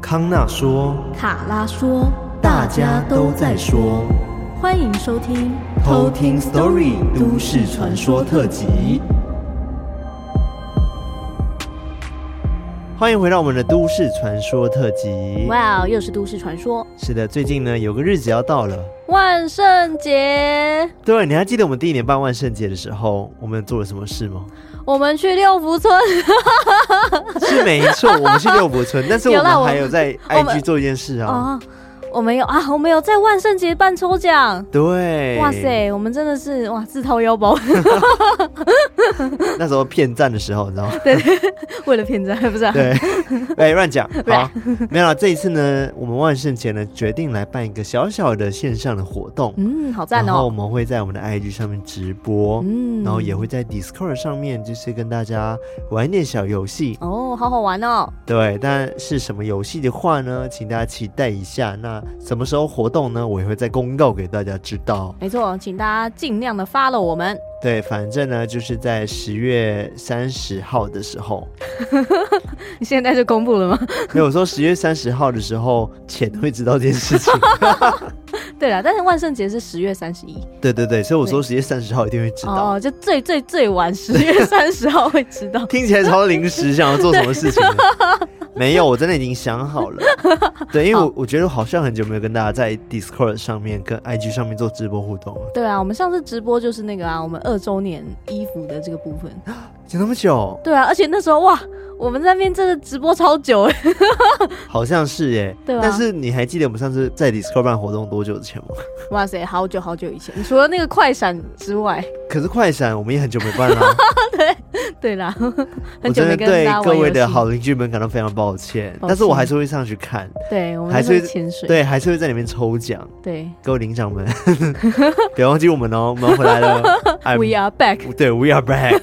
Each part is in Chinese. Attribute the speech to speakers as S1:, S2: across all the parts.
S1: 康纳说，
S2: 卡拉说，
S1: 大家都在说，
S2: 欢迎收听
S1: 偷听 Story 都市传说特辑。欢迎回到我们的都市传说特辑。
S2: 哇，又是都市传说。
S1: 是的，最近呢有个日子要到了，
S2: 万圣节。
S1: 对，你还记得我们第一年办万圣节的时候，我们做了什么事吗？
S2: 我们去六福村。
S1: 是没错，我们去六福村，但是我们还有在 IG 做一件事啊。
S2: 我们有啊，我们有在万圣节办抽奖。
S1: 对，
S2: 哇塞，我们真的是哇自掏腰包。
S1: 那时候骗赞的时候，你知道吗？
S2: 对，为了骗赞，不是、啊？对，
S1: 哎，乱讲。好，没有了。这一次呢，我们万圣节呢决定来办一个小小的线上的活动。
S2: 嗯，好赞哦。
S1: 然后我们会在我们的 IG 上面直播，嗯，然后也会在 Discord 上面，就是跟大家玩一点小游戏。
S2: 哦，好好玩哦。
S1: 对，但是什么游戏的话呢，请大家期待一下。那什么时候活动呢？我也会再公告给大家知道。
S2: 没错，请大家尽量的发了我们。
S1: 对，反正呢，就是在十月三十号的时候。
S2: 你现在就公布了吗？
S1: 没有，我说十月三十号的时候，钱会知道这件事情。
S2: 对了，但是万圣节是十月三十一。
S1: 对对对，所以我说十月三十号一定会知道。
S2: 哦，就最最最晚十月三十号会知道。
S1: 听起来超临时，想要做什么事情？没有，我真的已经想好了。对，因为我我觉得好像很久没有跟大家在 Discord 上面、跟 IG 上面做直播互动了。
S2: 对啊，我们上次直播就是那个啊，我们二周年衣服的这个部分。
S1: 讲那么久？
S2: 对啊，而且那时候哇，我们在那边真的直播超久哎。
S1: 好像是耶。
S2: 对啊。
S1: 但是你还记得我们上次在 Discord 办活动多久之前吗？
S2: 哇塞，好久好久以前。除了那个快闪之外。
S1: 可是快闪我们也很久没办了。
S2: 对对啦，很久没跟
S1: 对各位的好邻居们感到非常抱歉，但是我还是会上去看。
S2: 对，我们还是会潜水。
S1: 对，还是会在里面抽奖。
S2: 对，
S1: 各位领奖们，别忘记我们哦，我们回来了。
S2: We are back。
S1: 对，We are back。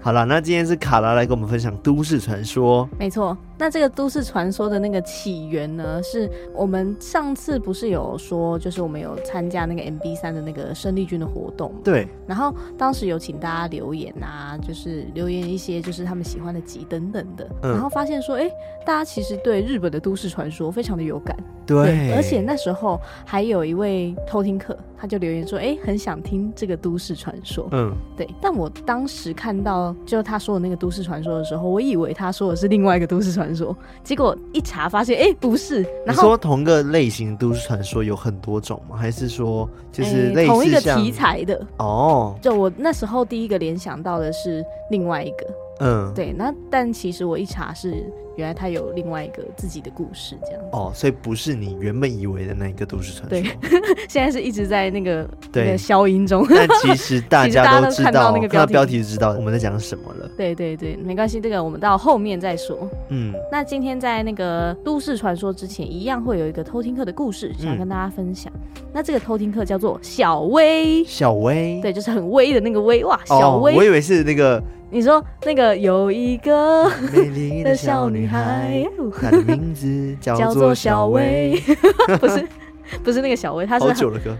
S1: 好了，那今天是卡拉来跟我们分享都市传说。
S2: 没错。那这个都市传说的那个起源呢，是我们上次不是有说，就是我们有参加那个 MB 三的那个生力军的活动。
S1: 对。
S2: 然后当时有请大家留言啊，就是留言一些就是他们喜欢的集等等的，嗯、然后发现说，哎，大家其实对日本的都市传说非常的有感。
S1: 对，
S2: 对。而且那时候还有一位偷听客，他就留言说，哎，很想听这个都市传说。嗯。对。但我当时看到就他说的那个都市传说的时候，我以为他说的是另外一个都市传说。传说，结果一查发现，哎、欸，不是。然后
S1: 你说同个类型都市传说有很多种吗？还是说就是类似、欸、
S2: 同一个题材的？
S1: 哦，
S2: 就我那时候第一个联想到的是另外一个。嗯，对。那但其实我一查是。原来他有另外一个自己的故事，这样哦，
S1: 所以不是你原本以为的那一个都市传说。
S2: 对，现在是一直在那个对那个消音中。
S1: 但其实 大家都知道，看到那个标题，标题就知道我们在讲什么了。
S2: 对对对，没关系，这个我们到后面再说。嗯，那今天在那个都市传说之前，一样会有一个偷听课的故事，想跟大家分享。嗯、那这个偷听课叫做小薇，
S1: 小薇，
S2: 对，就是很威的那个威哇，小薇、
S1: 哦，我以为是那个。
S2: 你说那个有一个美丽的 小女孩，
S1: 她的名字 叫做小薇，
S2: 不是不是那个小薇，她是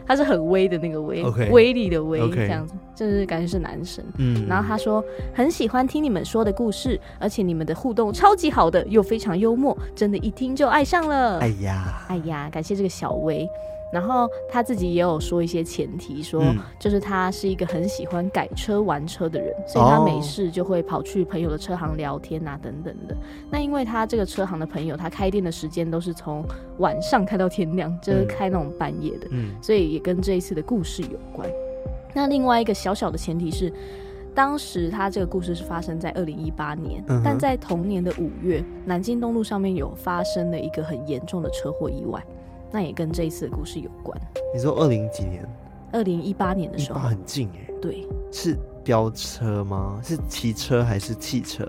S2: 她是很威的那个威威力的威，这样子就是感觉是男神。嗯，然后他说很喜欢听你们说的故事，而且你们的互动超级好的，又非常幽默，真的，一听就爱上了。哎呀，哎呀，感谢这个小薇。然后他自己也有说一些前提，说就是他是一个很喜欢改车玩车的人，嗯、所以他没事就会跑去朋友的车行聊天啊，等等的。那因为他这个车行的朋友，他开店的时间都是从晚上开到天亮，就是开那种半夜的，嗯，所以也跟这一次的故事有关。那另外一个小小的前提是，当时他这个故事是发生在二零一八年，嗯、但在同年的五月，南京东路上面有发生了一个很严重的车祸意外。那也跟这一次的故事有关。你说
S1: 二零几年？
S2: 二零一八年的时候，
S1: 很近哎。
S2: 对，
S1: 是飙车吗？是骑车还是汽车？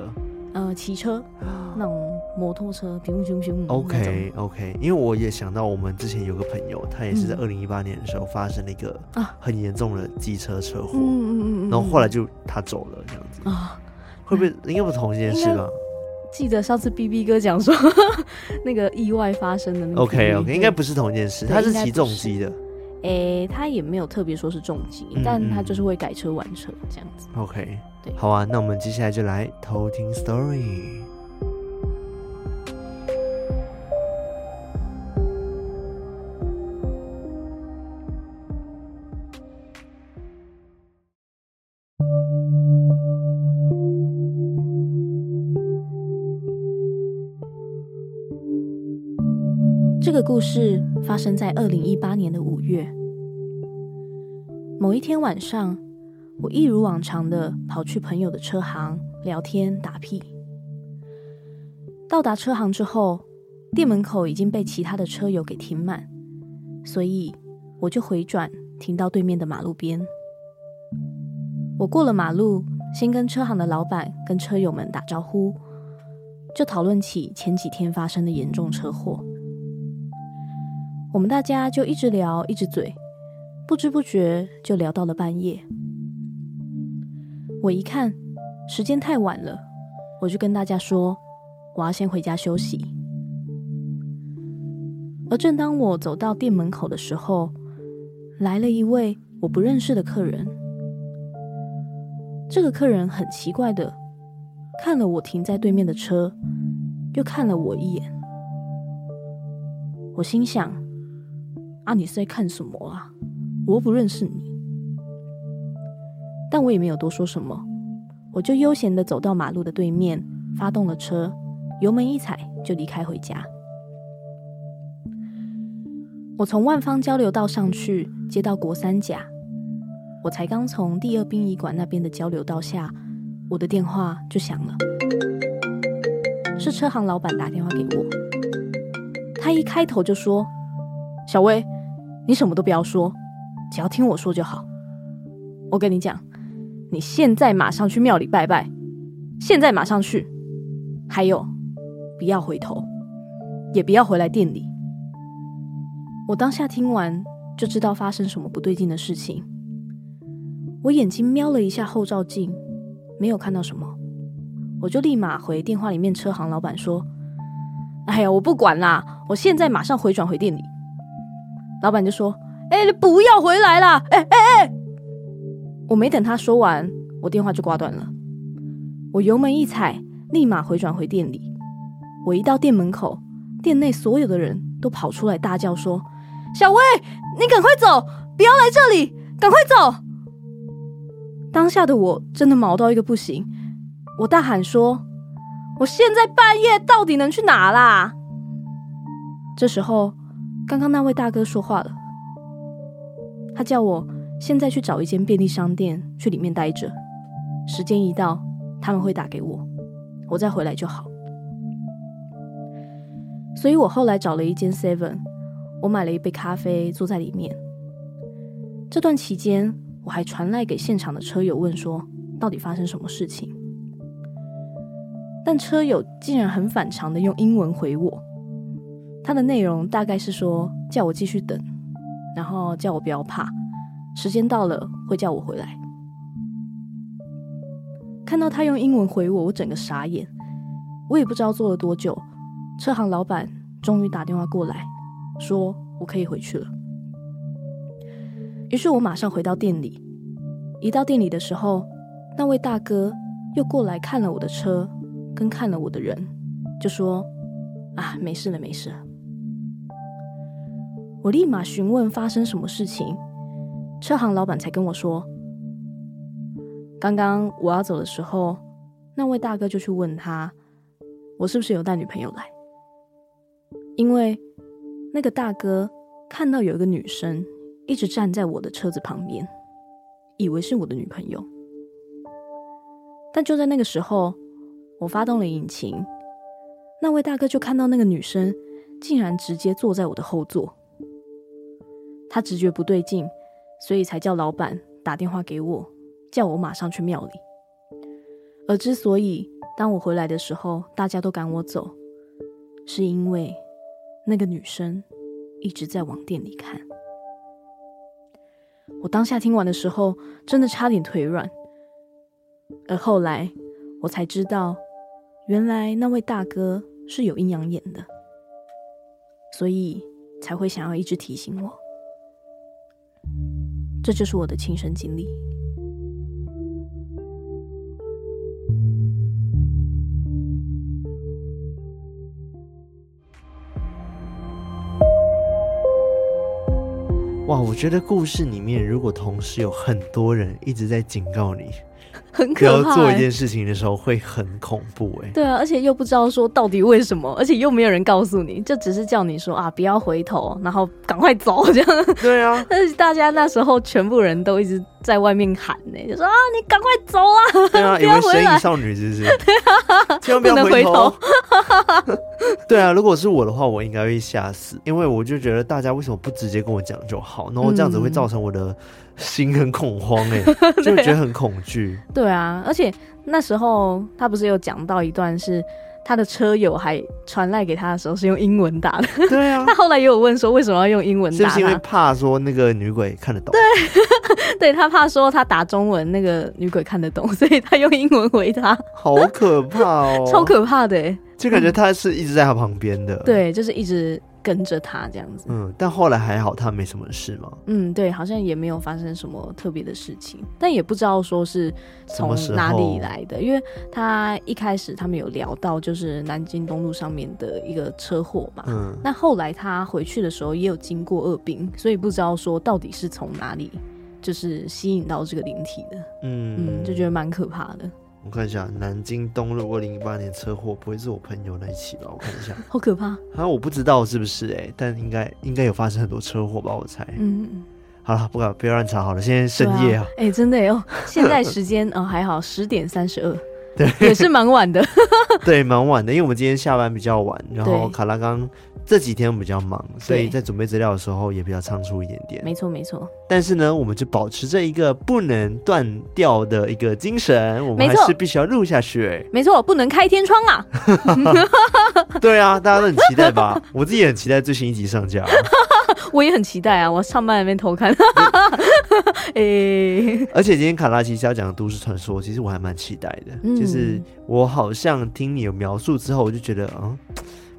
S2: 呃，骑车，那种摩托车，咻咻咻。
S1: OK OK，因为我也想到我们之前有个朋友，他也是在二零一八年的时候发生了一个很严重的机车车祸，嗯嗯嗯，然后后来就他走了这样子啊，会不会应该不是同一件事吧？
S2: 记得上次 B B 哥讲说 那个意外发生的那个
S1: OK OK 应该不是同一件事，他是骑重机的。
S2: 诶、欸，他也没有特别说是重机，嗯、但他就是会改车玩车这样子。
S1: OK，对，好啊，那我们接下来就来偷听 story。
S2: 个故事发生在二零一八年的五月。某一天晚上，我一如往常的跑去朋友的车行聊天打屁。到达车行之后，店门口已经被其他的车友给停满，所以我就回转停到对面的马路边。我过了马路，先跟车行的老板跟车友们打招呼，就讨论起前几天发生的严重车祸。我们大家就一直聊，一直嘴，不知不觉就聊到了半夜。我一看时间太晚了，我就跟大家说我要先回家休息。而正当我走到店门口的时候，来了一位我不认识的客人。这个客人很奇怪的看了我停在对面的车，又看了我一眼。我心想。啊！你是在看什么啊？我又不认识你。但我也没有多说什么，我就悠闲的走到马路的对面，发动了车，油门一踩就离开回家。我从万方交流道上去，接到国三甲，我才刚从第二殡仪馆那边的交流道下，我的电话就响了，是车行老板打电话给我。他一开头就说：“小薇。”你什么都不要说，只要听我说就好。我跟你讲，你现在马上去庙里拜拜，现在马上去。还有，不要回头，也不要回来店里。我当下听完就知道发生什么不对劲的事情。我眼睛瞄了一下后照镜，没有看到什么，我就立马回电话里面车行老板说：“哎呀，我不管啦，我现在马上回转回店里。”老板就说：“哎、你不要回来啦！哎哎哎！”我没等他说完，我电话就挂断了。我油门一踩，立马回转回店里。我一到店门口，店内所有的人都跑出来大叫说：“小薇，你赶快走，不要来这里，赶快走！”当下的我真的毛到一个不行，我大喊说：“我现在半夜到底能去哪啦？”这时候。刚刚那位大哥说话了，他叫我现在去找一间便利商店，去里面待着。时间一到，他们会打给我，我再回来就好。所以我后来找了一间 Seven，我买了一杯咖啡，坐在里面。这段期间，我还传赖给现场的车友问说，到底发生什么事情？但车友竟然很反常的用英文回我。他的内容大概是说，叫我继续等，然后叫我不要怕，时间到了会叫我回来。看到他用英文回我，我整个傻眼。我也不知道坐了多久，车行老板终于打电话过来，说我可以回去了。于是我马上回到店里。一到店里的时候，那位大哥又过来看了我的车，跟看了我的人，就说：“啊，没事了，没事了。”我立马询问发生什么事情，车行老板才跟我说，刚刚我要走的时候，那位大哥就去问他，我是不是有带女朋友来？因为那个大哥看到有一个女生一直站在我的车子旁边，以为是我的女朋友。但就在那个时候，我发动了引擎，那位大哥就看到那个女生竟然直接坐在我的后座。他直觉不对劲，所以才叫老板打电话给我，叫我马上去庙里。而之所以当我回来的时候，大家都赶我走，是因为那个女生一直在往店里看。我当下听完的时候，真的差点腿软。而后来我才知道，原来那位大哥是有阴阳眼的，所以才会想要一直提醒我。这就是我的亲身经历。
S1: 哇，我觉得故事里面如果同时有很多人一直在警告你，
S2: 很可
S1: 怕、欸。做一件事情的时候会很恐怖哎、欸。
S2: 对啊，而且又不知道说到底为什么，而且又没有人告诉你，就只是叫你说啊，不要回头，然后赶快走这样。
S1: 对啊，
S2: 但是大家那时候全部人都一直在外面喊呢、欸，就说啊，你赶快走啊，
S1: 对啊，
S2: 不要回来。
S1: 以为少女是不是？
S2: 对啊，
S1: 千万不要回头。对啊，如果是我的话，我应该会吓死，因为我就觉得大家为什么不直接跟我讲就好，然后这样子会造成我的心很恐慌哎、欸，就觉得很恐惧。
S2: 对啊，而且那时候他不是有讲到一段是他的车友还传赖给他的时候是用英文打的。
S1: 对啊，
S2: 他后来也有问说为什么要用英文打，
S1: 是不是因为怕说那个女鬼看得懂？
S2: 对，对他怕说他打中文那个女鬼看得懂，所以他用英文回他。
S1: 好可怕哦，
S2: 超可怕的哎。
S1: 就感觉他是一直在他旁边的、嗯，
S2: 对，就是一直跟着他这样子。
S1: 嗯，但后来还好，他没什么事嘛。
S2: 嗯，对，好像也没有发生什么特别的事情，但也不知道说是从哪里来的，因为他一开始他们有聊到就是南京东路上面的一个车祸嘛。嗯，那后来他回去的时候也有经过二病，所以不知道说到底是从哪里就是吸引到这个灵体的。嗯嗯，就觉得蛮可怕的。
S1: 我看一下，南京东路二零一八年车祸，不会是我朋友那一起吧？我看一下，
S2: 好可怕。
S1: 啊，我不知道是不是哎、欸，但应该应该有发生很多车祸吧？我猜。嗯，好了，不敢，不要乱查好了。现在深夜啊，
S2: 哎、啊欸，真的哦，现在时间哦还好，十点三十二，对，也是蛮晚的。
S1: 对，蛮晚的，因为我们今天下班比较晚，然后卡拉刚。这几天我比较忙，所以在准备资料的时候也比较仓促一点点。
S2: 没错，没错。但
S1: 是呢，我们就保持着一个不能断掉的一个精神，我们还是必须要录下去。
S2: 没错，不能开天窗啊！
S1: 对啊，大家都很期待吧？我自己也很期待最新一集上架。
S2: 我也很期待啊！我上班那边偷看。哎，
S1: 而且今天卡拉其实要讲的都市传说，其实我还蛮期待的。嗯、就是我好像听你有描述之后，我就觉得，嗯。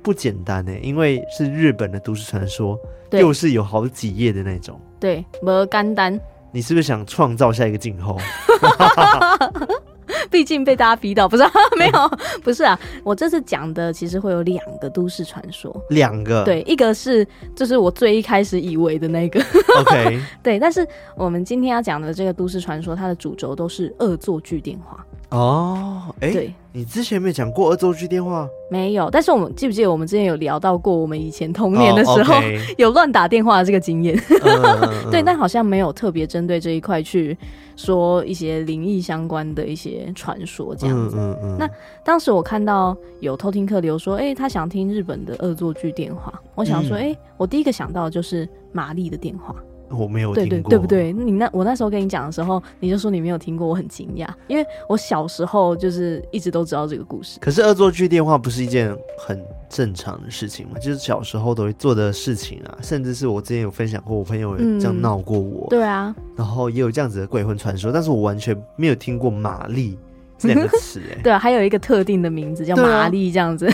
S1: 不简单呢，因为是日本的都市传说，又是有好几页的那种。
S2: 对，没干单。
S1: 你是不是想创造下一个静候？
S2: 毕竟被大家逼到，不是、啊？没有，不是啊。我这次讲的其实会有两个都市传说，
S1: 两个。
S2: 对，一个是就是我最一开始以为的那个。
S1: OK。
S2: 对，但是我们今天要讲的这个都市传说，它的主轴都是恶作剧电话。
S1: 哦，哎、欸，
S2: 对，
S1: 你之前没讲过恶作剧电话？
S2: 没有，但是我们记不记得我们之前有聊到过，我们以前童年的时候、oh. 有乱打电话的这个经验。Uh, 对，但好像没有特别针对这一块去说一些灵异相关的一些传说这样子。嗯嗯嗯。那当时我看到有偷听客流说，哎、欸，他想听日本的恶作剧电话。我想说，哎、嗯欸，我第一个想到的就是玛丽的电话。
S1: 我没有听过，
S2: 对对对不对？你那我那时候跟你讲的时候，你就说你没有听过，我很惊讶，因为我小时候就是一直都知道这个故事。
S1: 可是恶作剧电话不是一件很正常的事情吗？就是小时候都会做的事情啊，甚至是我之前有分享过，我朋友有这样闹过我、嗯。对啊，然后也有这样子的鬼魂传说，但是我完全没有听过玛丽这两个词。哎，
S2: 对啊，还有一个特定的名字叫玛丽这样子。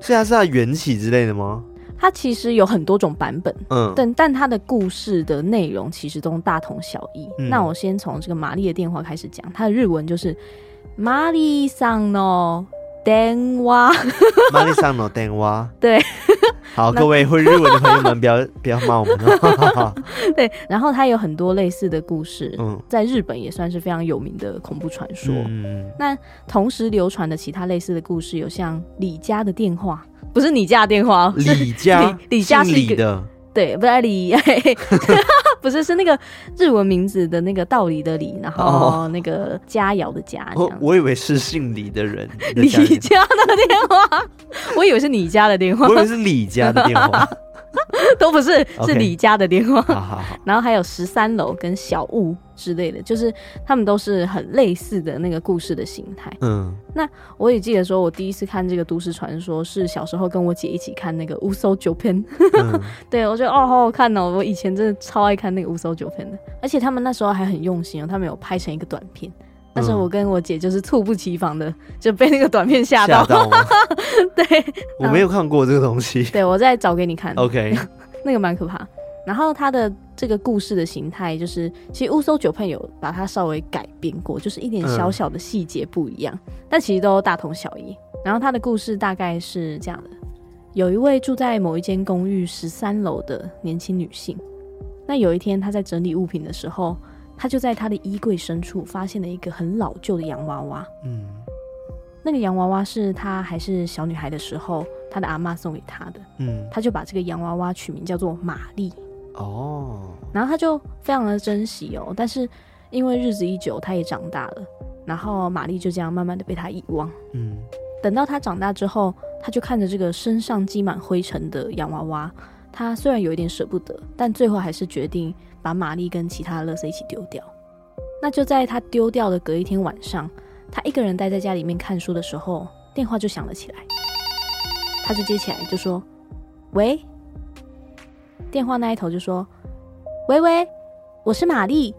S1: 现在是它缘起之类的吗？
S2: 它其实有很多种版本，嗯，但但它的故事的内容其实都大同小异。嗯、那我先从这个玛丽的电话开始讲，它的日文就是玛丽桑诺电话，
S1: 玛丽桑诺电话，
S2: 对，
S1: 好，各位会日文的朋友们不要 不要骂我们哦。
S2: 对，然后它有很多类似的故事，嗯，在日本也算是非常有名的恐怖传说。嗯，那同时流传的其他类似的故事有像李家的电话。不是你家的电话，
S1: 李家，
S2: 李家是
S1: 李的，
S2: 对，不是李，不是是那个日文名字的那个道理的理，然后那个佳肴的佳，
S1: 我我以为是姓李的人，
S2: 李家的电话，我以为是你家的电话，
S1: 我以为是李家的电话。
S2: 都不是，是李家的电话。
S1: Okay. 好好好。
S2: 然后还有十三楼跟小屋之类的，就是他们都是很类似的那个故事的形态。嗯，那我也记得说，我第一次看这个都市传说是小时候跟我姐一起看那个《乌搜九篇》。嗯、对，我觉得哦，好好看哦！我以前真的超爱看那个《乌搜九篇》的，而且他们那时候还很用心哦，他们有拍成一个短片。但是我跟我姐就是猝不及防的 就被那个短片吓到，吓到吗？对，
S1: 我没有看过这个东西。
S2: 对，我再找给你看。
S1: OK，
S2: 那个蛮可怕。然后它的这个故事的形态就是，其实乌搜九片有把它稍微改变过，就是一点小小的细节不一样，嗯，但其实都大同小异。然后它的故事大概是这样的：有一位住在某一间公寓十三楼的年轻女性，那有一天她在整理物品的时候。他就在他的衣柜深处发现了一个很老旧的洋娃娃。嗯，那个洋娃娃是他还是小女孩的时候，他的阿妈送给他的。嗯，他就把这个洋娃娃取名叫做玛丽。哦，然后他就非常的珍惜哦，但是因为日子一久，他也长大了，然后玛丽就这样慢慢的被他遗忘。嗯，等到他长大之后，他就看着这个身上积满灰尘的洋娃娃，他虽然有一点舍不得，但最后还是决定。把玛丽跟其他的垃圾一起丢掉。那就在他丢掉的隔一天晚上，他一个人待在家里面看书的时候，电话就响了起来。他就接起来就说：“喂。”电话那一头就说：“喂喂，我是玛丽，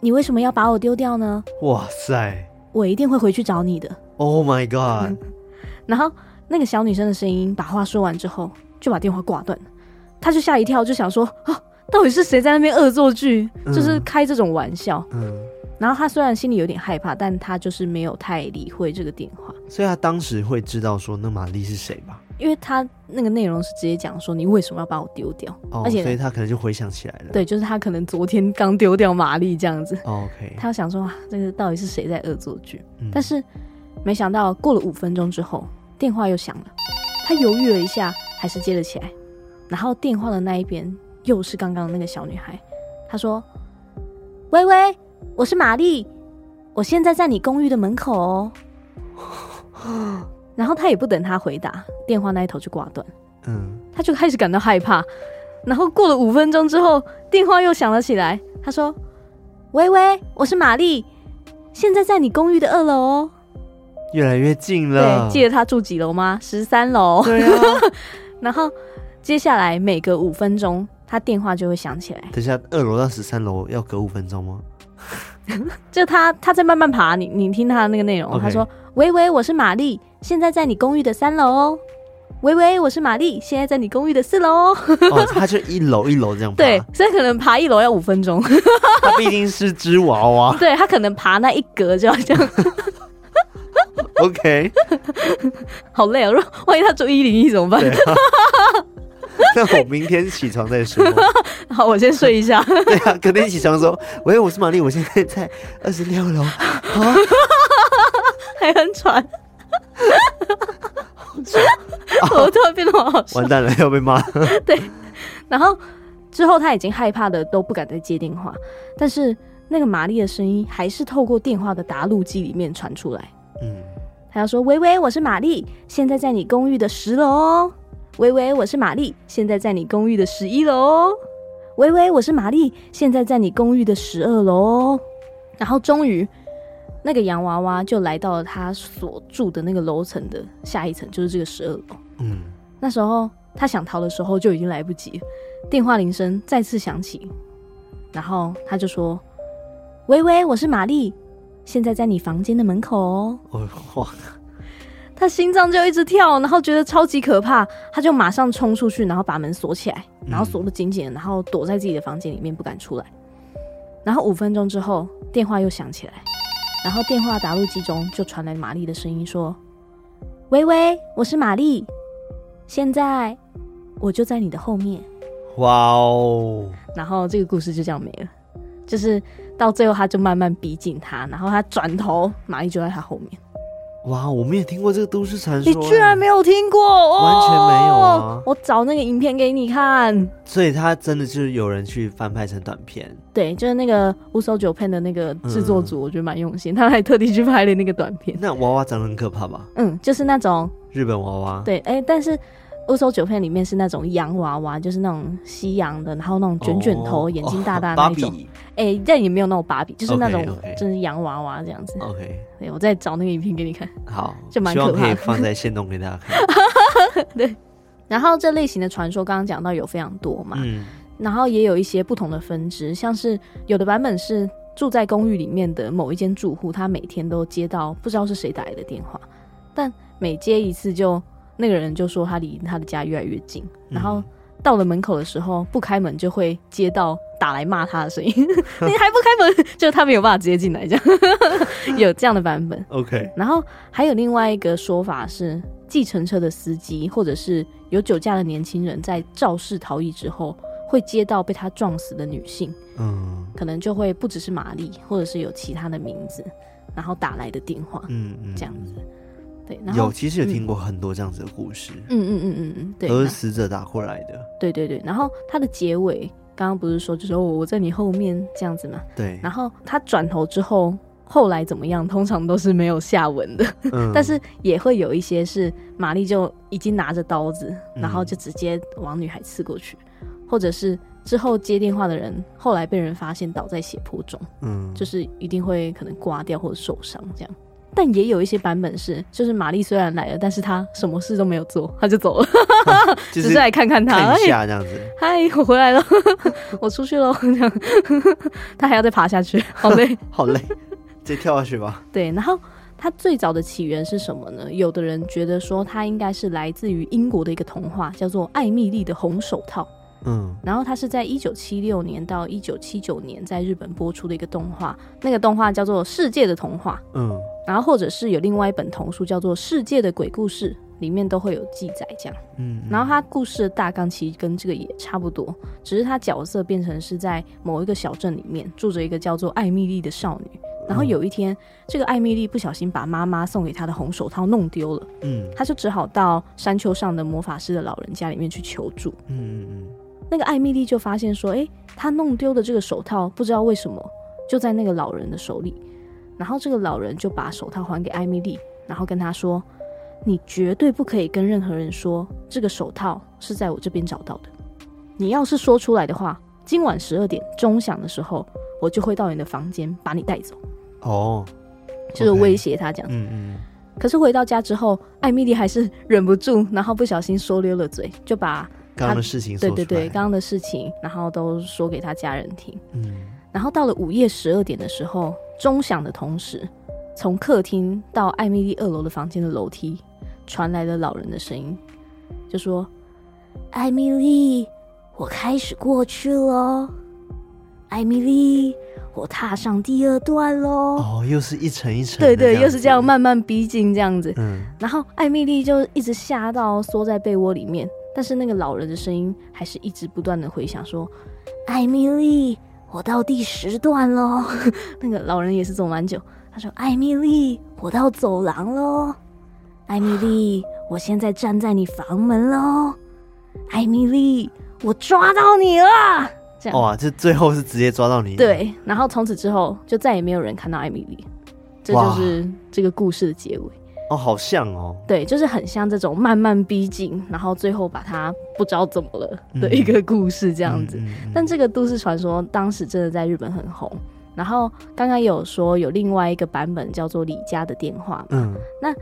S2: 你为什么要把我丢掉呢？”
S1: 哇塞！
S2: 我一定会回去找你的。
S1: Oh my god！、嗯、
S2: 然后那个小女生的声音把话说完之后，就把电话挂断了。他就吓一跳，就想说：“啊！”到底是谁在那边恶作剧？就是开这种玩笑。嗯，然后他虽然心里有点害怕，但他就是没有太理会这个电话。
S1: 所以他当时会知道说那玛丽是谁吧？
S2: 因为他那个内容是直接讲说你为什么要把我丢掉？
S1: 哦，而且所以他可能就回想起来了。
S2: 对，就是他可能昨天刚丢掉玛丽这样子。
S1: 哦，OK，
S2: 他想说啊，这个到底是谁在恶作剧？嗯，但是没想到过了五分钟之后，电话又响了。他犹豫了一下，还是接了起来。然后电话的那一边。又是刚刚那个小女孩，她说：“微微，我是玛丽，我现在在你公寓的门口哦。”然后他也不等他回答，电话那一头就挂断。嗯，他就开始感到害怕。然后过了五分钟之后，电话又响了起来。他说：“微微，我是玛丽，现在在你公寓的二楼哦。”
S1: 越来越近了。
S2: 对，记得他住几楼吗？十三楼。
S1: 对啊。
S2: 然后接下来每隔五分钟。他电话就会响起来。
S1: 等下，二楼到十三楼要隔五分钟吗？
S2: 就他他在慢慢爬，你你听他的那个内容。Okay. 他说：“喂喂，我是玛丽，现在在你公寓的三楼哦。喂喂，我是玛丽，现在在你公寓的四楼哦。”
S1: 哦，他就一楼一楼这样爬。
S2: 对，所以可能爬一楼要五分钟。
S1: 他毕竟是只娃娃。
S2: 对，他可能爬那一格就要这样。
S1: OK，
S2: 好累哦。万一他住一零一怎么办？
S1: 那我明天起床再说。
S2: 好，我先睡一下。
S1: 对啊，隔天起床说：“喂，我是玛丽，我现在在二十六楼。”
S2: 还很喘。我突然变得好好笑。
S1: 完蛋了，要被骂。
S2: 对。然后之后他已经害怕的都不敢再接电话，但是那个玛丽的声音还是透过电话的答录机里面传出来。嗯。他要说：“喂喂，我是玛丽，现在在你公寓的十楼哦。”喂喂，我是玛丽，现在在你公寓的十一楼。喂喂，我是玛丽，现在在你公寓的十二楼。然后终于，那个洋娃娃就来到了他所住的那个楼层的下一层，就是这个十二楼。嗯，那时候他想逃的时候就已经来不及了。电话铃声再次响起，然后他就说：“喂喂，我是玛丽，现在在你房间的门口哦。”哇！他心脏就一直跳，然后觉得超级可怕，他就马上冲出去，然后把门锁起来，然后锁得紧紧的，然后躲在自己的房间里面不敢出来。然后五分钟之后，电话又响起来，然后电话打入机中就传来玛丽的声音说：“喂喂，我是玛丽，现在我就在你的后面。”哇哦！然后这个故事就这样没了，就是到最后他就慢慢逼近他，然后他转头，玛丽就在他后面。
S1: 哇，我们也听过这个都市传说，
S2: 你居然没有听过？哦、
S1: 完全没有啊！
S2: 我找那个影片给你看。
S1: 所以他真的就是有人去翻拍成短片。
S2: 对，就是那个乌手九片的那个制作组，我觉得蛮用心，嗯、他还特地去拍了那个短片。
S1: 那娃娃长得很可怕吧？
S2: 嗯，就是那种
S1: 日本娃娃。
S2: 对，哎、欸，但是。乌索九片里面是那种洋娃娃，就是那种西洋的，然后那种卷卷头、哦、眼睛大大的那种。哎、欸，但也没有那种芭比，就是那种就是洋娃娃这样子。
S1: OK，
S2: 对，我再找那个影片给你看。
S1: 好，
S2: 就蛮可怕的。
S1: 可以放在线动给大家看。
S2: 对，然后这类型的传说刚刚讲到有非常多嘛，嗯，然后也有一些不同的分支，像是有的版本是住在公寓里面的某一间住户，他每天都接到不知道是谁打来的电话，但每接一次就。那个人就说他离他的家越来越近，然后到了门口的时候不开门，就会接到打来骂他的声音。你还不开门，就他没有办法直接进来，这样。有这样的版本。
S1: OK，
S2: 然后还有另外一个说法是，计程车的司机或者是有酒驾的年轻人在肇事逃逸之后，会接到被他撞死的女性，嗯，可能就会不只是玛丽，或者是有其他的名字，然后打来的电话，嗯嗯，这样子，对，然后
S1: 有其实有听过很多这样子的故事，
S2: 嗯嗯嗯嗯嗯，对，
S1: 都是死者打过来的，
S2: 对对对，然后它的结尾刚刚不是说就是我我在你后面这样子嘛？
S1: 对，
S2: 然后他转头之后。后来怎么样？通常都是没有下文的，嗯、但是也会有一些是玛丽就已经拿着刀子，然后就直接往女孩刺过去，嗯、或者是之后接电话的人后来被人发现倒在血泊中，嗯，就是一定会可能刮掉或者受伤这样。但也有一些版本是，就是玛丽虽然来了，但是她什么事都没有做，她就走了，啊 就是、只是来看看他，
S1: 看一下这样子。
S2: 嗨，我回来了，我出去了，这样，他还要再爬下去，好累，
S1: 好累。直接跳下去吧。
S2: 对，然后它最早的起源是什么呢？有的人觉得说它应该是来自于英国的一个童话，叫做《艾蜜莉的红手套》。嗯，然后它是在一九七六年到一九七九年在日本播出的一个动画，那个动画叫做《世界的童话》。嗯，然后或者是有另外一本童书叫做《世界的鬼故事》，里面都会有记载这样。嗯，然后它故事的大纲其实跟这个也差不多，只是它角色变成是在某一个小镇里面住着一个叫做艾米丽的少女。然后有一天，这个艾米丽不小心把妈妈送给她的红手套弄丢了。嗯，她就只好到山丘上的魔法师的老人家里面去求助。嗯嗯嗯。那个艾米丽就发现说，哎，她弄丢的这个手套不知道为什么就在那个老人的手里。然后这个老人就把手套还给艾米丽，然后跟她说：“你绝对不可以跟任何人说这个手套是在我这边找到的。你要是说出来的话，今晚十二点钟响的时候，我就会到你的房间把你带走。”哦，就是威胁他这样。嗯嗯。可是回到家之后，艾米丽还是忍不住，然后不小心说溜了嘴，就把
S1: 刚刚的事情
S2: 对对对，刚刚的事情，然后都说给他家人听。嗯。然后到了午夜十二点的时候，钟响的同时，从客厅到艾米丽二楼的房间的楼梯传来了老人的声音，就说：“艾米丽，我开始过去了。”艾米丽。我踏上第二段喽！
S1: 哦，又是一层一层，
S2: 对对，又是这样慢慢逼近这样子。嗯，然后艾米丽就一直吓到缩在被窝里面，但是那个老人的声音还是一直不断的回响，说：“艾米丽，我到第十段喽。”那个老人也是走蛮久，他说：“艾米丽，我到走廊喽。艾米丽，我现在站在你房门喽。艾米丽，我抓到你了。”
S1: 这样哇！这最后是直接抓到你。
S2: 对，然后从此之后就再也没有人看到艾米丽，这就是这个故事的结尾。
S1: 哦，好像哦。
S2: 对，就是很像这种慢慢逼近，然后最后把它不知道怎么了的一个故事这样子。嗯嗯嗯、但这个都市传说当时真的在日本很红。然后刚刚有说有另外一个版本叫做李家的电话嘛？嗯。那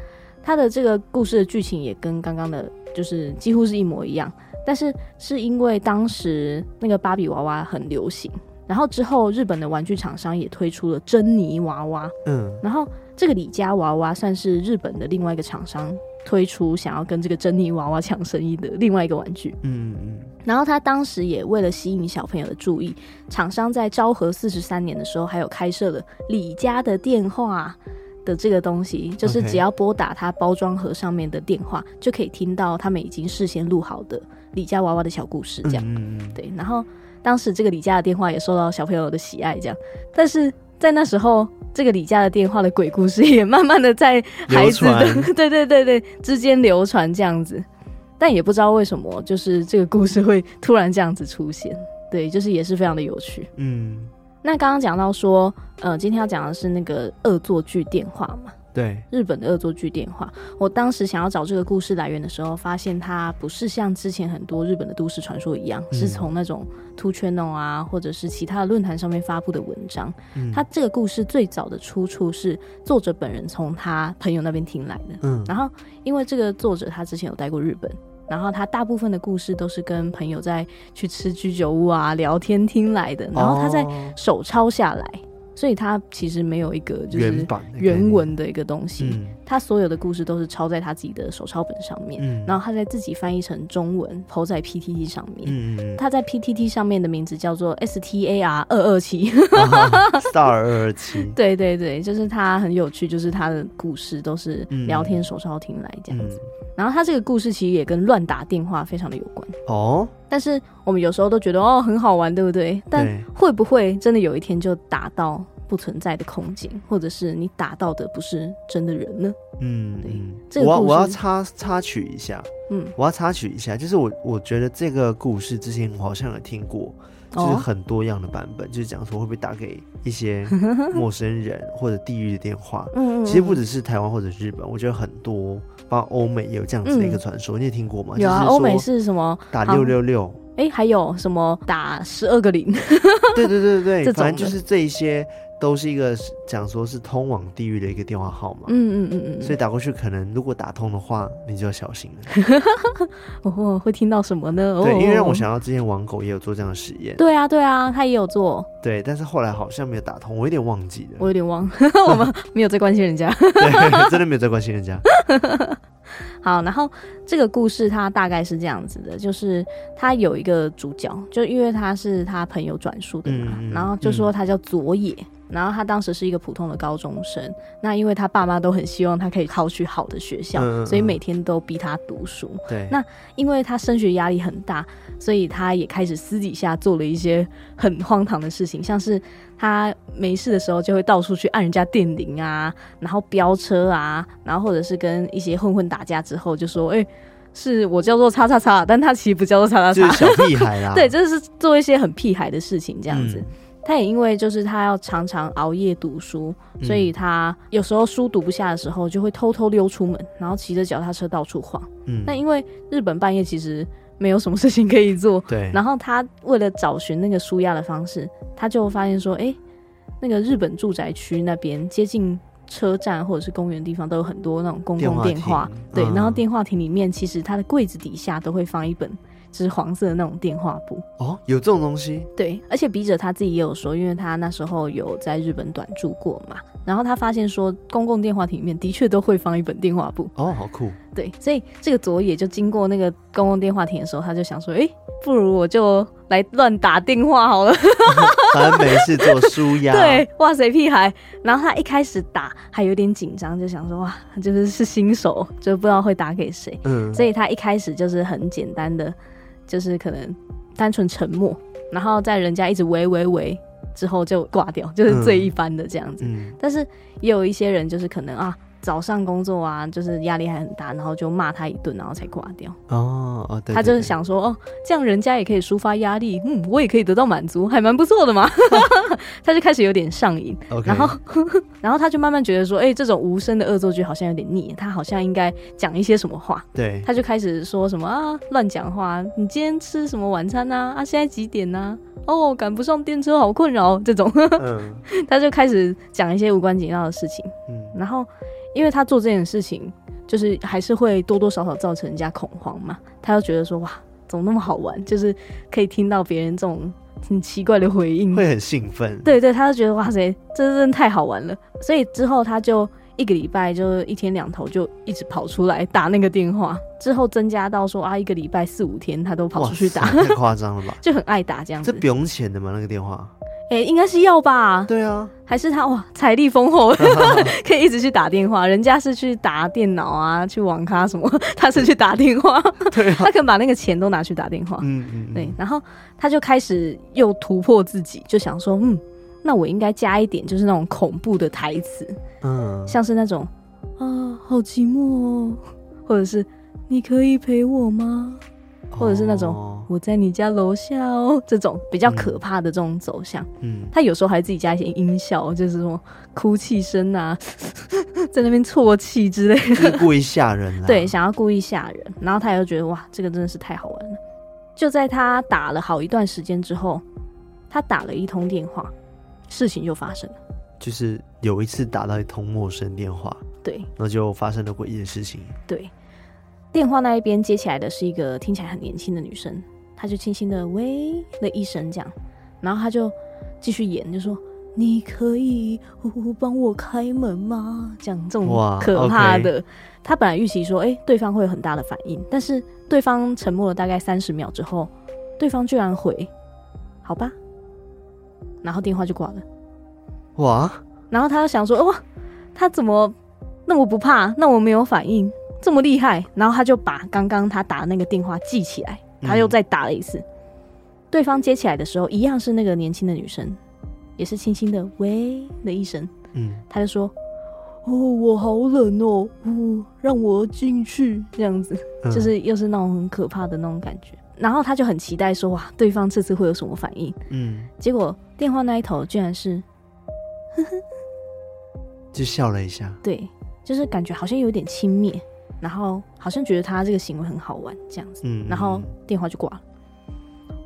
S2: 他的这个故事的剧情也跟刚刚的，就是几乎是一模一样。但是是因为当时那个芭比娃娃很流行，然后之后日本的玩具厂商也推出了珍妮娃娃，嗯，然后这个李家娃娃算是日本的另外一个厂商推出想要跟这个珍妮娃娃抢生意的另外一个玩具，嗯嗯，然后他当时也为了吸引小朋友的注意，厂商在昭和四十三年的时候还有开设了李家的电话。的这个东西，就是只要拨打它包装盒上面的电话.就可以听到他们已经事先录好的李家娃娃的小故事，这样。嗯嗯对，然后当时这个李家的电话也受到小朋友的喜爱，这样。但是在那时候，这个李家的电话的鬼故事也慢慢的在孩子的 对对对对之间流传这样子。但也不知道为什么，就是这个故事会突然这样子出现。对，就是也是非常的有趣。嗯。那刚刚讲到说，呃，今天要讲的是那个恶作剧电话嘛？
S1: 对，
S2: 日本的恶作剧电话。我当时想要找这个故事来源的时候，发现它不是像之前很多日本的都市传说一样，嗯、是从那种 To Channel 啊，或者是其他的论坛上面发布的文章。嗯、它这个故事最早的出处是作者本人从他朋友那边听来的。嗯，然后因为这个作者他之前有待过日本。然后他大部分的故事都是跟朋友在去吃居酒屋啊聊天听来的，然后他在手抄下来，所以它其实没有一个就是原文的一个东西，他所有的故事都是抄在他自己的手抄本上面，嗯，然后他再自己翻译成中文，po 在 PTT 上面。嗯，他在 PTT 上面的名字叫做 S T A R 二二七
S1: ，Star 二二七。
S2: 对对对，就是他很有趣，就是他的故事都是聊天手抄听来这样子。嗯、然后他这个故事其实也跟乱打电话非常的有关哦。但是我们有时候都觉得哦很好玩，对不对？但会不会真的有一天就打到？不存在的空间，或者是你打到的不是真的人呢？嗯，对，这个、
S1: 我我要插插曲一下，嗯，我要插曲一下，就是我我觉得这个故事之前我好像有听过，就是很多样的版本，哦、就是讲说会不会打给一些 陌生人或者地狱的电话。嗯，其实不只是台湾或者日本，我觉得很多，包括欧美也有这样子的一个传说，嗯、你也听过吗？
S2: 有啊，欧美是什么
S1: 打六六六？
S2: 哎，还有什么打十二个零？
S1: 对对对对，反正就是这一些。都是一个讲说是通往地狱的一个电话号码，嗯嗯嗯嗯，所以打过去可能如果打通的话，你就要小心了。
S2: 哦，会听到什么呢？
S1: 对，因为让我想到之前网狗也有做这样的实验。
S2: 对啊，对啊，他也有做。
S1: 对，但是后来好像没有打通，我有点忘记了。
S2: 我有点忘，我们没有在关心人家。
S1: 对，真的没有在关心人家。
S2: 好，然后这个故事它大概是这样子的，就是他有一个主角，就因为他是他朋友转述的嘛，嗯、然后就说他叫佐野。嗯然后他当时是一个普通的高中生，那因为他爸妈都很希望他可以考取好的学校，嗯嗯，所以每天都逼他读书。对，那因为他升学压力很大，所以他也开始私底下做了一些很荒唐的事情，像是他没事的时候就会到处去按人家电铃啊，然后飙车啊，然后或者是跟一些混混打架之后就说：“哎，是我叫做叉叉叉，但他其实不叫做叉叉叉，
S1: 就是小屁孩啦。”
S2: 对，就是做一些很屁孩的事情这样子。嗯他也因为就是他要常常熬夜读书，所以他有时候书读不下的时候，就会偷偷溜出门，然后骑着脚踏车到处晃。嗯，那因为日本半夜其实没有什么事情可以做，对。然后他为了找寻那个舒压的方式，他就发现说，哎、欸，那个日本住宅区那边接近车站或者是公园的地方都有很多那种公共电话，电话对。然后电话亭里面其实他的柜子底下都会放一本。就是黄色的那种电话簿
S1: 哦，有这种东西。
S2: 对，而且笔者他自己也有说，因为他那时候有在日本短住过嘛，然后他发现说，公共电话亭里面的确都会放一本电话簿。
S1: 哦，好酷。
S2: 对，所以这个佐野就经过那个公共电话亭的时候，他就想说，哎、欸，不如我就来乱打电话好了，
S1: 反正没事做舒压。
S2: 对，哇塞，屁孩。然后他一开始打还有点紧张，就想说，哇，就是是新手，就不知道会打给谁。嗯，所以他一开始就是很简单的。就是可能单纯沉默，然后在人家一直喂喂喂之后就挂掉，就是最一般的这样子。嗯嗯、但是也有一些人就是可能啊。早上工作啊，就是压力还很大，然后就骂他一顿，然后才挂掉。哦哦，对，他就是想说，哦，这样人家也可以抒发压力，嗯，我也可以得到满足，还蛮不错的嘛。他就开始有点上瘾，Okay. 然后 然后他就慢慢觉得说，哎、欸，这种无声的恶作剧好像有点腻，他好像应该讲一些什么话。对，他就开始说什么啊，乱讲话，你今天吃什么晚餐啊？啊，现在几点呢？哦，赶不上电车，好困扰。这种，嗯、他就开始讲一些无关紧要的事情。嗯，然后。因为他做这件事情，就是还是会多多少少造成人家恐慌嘛。他就觉得说，哇，怎么那么好玩？就是可以听到别人这种很奇怪的回应，
S1: 会很兴奋。
S2: 对对，他就觉得哇塞，这真的太好玩了。所以之后他就一个礼拜就一天两头就一直跑出来打那个电话。之后增加到说啊，一个礼拜四五天他都跑出去打，
S1: 太夸张了吧？
S2: 就很爱打这样子。
S1: 这不用钱的吗？那个电话？
S2: 哎、欸，应该是要吧？
S1: 对啊，
S2: 还是他哇，财力丰厚，可以一直去打电话。人家是去打电脑啊，去网咖什么，他是去打电话。对、啊，他可能把那个钱都拿去打电话。嗯嗯，嗯，对。然后他就开始又突破自己，就想说，嗯，那我应该加一点，就是那种恐怖的台词，嗯，像是那种啊，好寂寞哦，或者是你可以陪我吗？或者是那种我在你家楼下哦，这种比较可怕的这种走向，嗯，他有时候还自己加一些音效，就是什么哭泣声啊，在那边啜泣之类的，
S1: 故意吓人啦。
S2: 对，想要故意吓人，然后他又觉得哇，这个真的是太好玩了。就在他打了好一段时间之后，他打了一通电话，事情就发生了，
S1: 就是有一次打到一通陌生电话，
S2: 对，
S1: 然后就发生了诡异的事情，
S2: 对。电话那一边接起来的是一个听起来很年轻的女生，她就轻轻的喂了一声，这样，然后她就继续演，就说：“你可以帮我开门吗？”讲这种可怕的。Okay、他本来预期说：“哎、欸，对方会有很大的反应。”但是对方沉默了大概三十秒之后，对方居然回：“好吧。”然后电话就挂了。
S1: 哇！
S2: 然后她就想说：“哦，他怎么那么不怕？那我没有反应，这么厉害？”然后他就把刚刚他打的那个电话记起来，他又再打了一次。嗯、对方接起来的时候，一样是那个年轻的女生，也是轻轻的“喂”的一声。嗯，他就说：“哦，我好冷哦，哦，让我进去。”这样子，就是又是那种很可怕的那种感觉。然后他就很期待说：“哇，对方这次会有什么反应？”嗯，结果电话那一头居然是。呵呵，
S1: 就笑了一下，
S2: 对，就是感觉好像有点轻蔑，然后好像觉得他这个行为很好玩这样子，嗯，然后电话就挂了，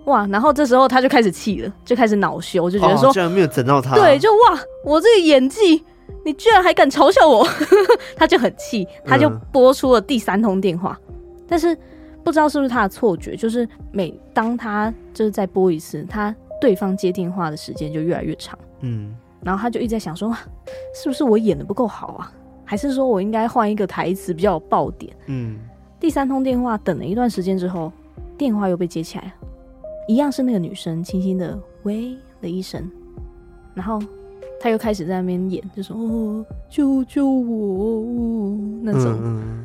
S2: 哇，然后这时候他就开始气了，就开始恼羞，就觉得说，
S1: 哦、居然没有整到他，
S2: 对，就哇，我这个演技，你居然还敢嘲笑我，他就很气，他就拨出了第三通电话，嗯、但是不知道是不是他的错觉，就是每当他就是再拨一次，他对方接电话的时间就越来越长，嗯。然后他就一直在想说，是不是我演的不够好啊？还是说我应该换一个台词比较有爆点？嗯。第三通电话等了一段时间之后，电话又被接起来了，一样是那个女生轻轻的喂了一声，然后他又开始在那边演，就说：“哦，救救我！”那种。嗯。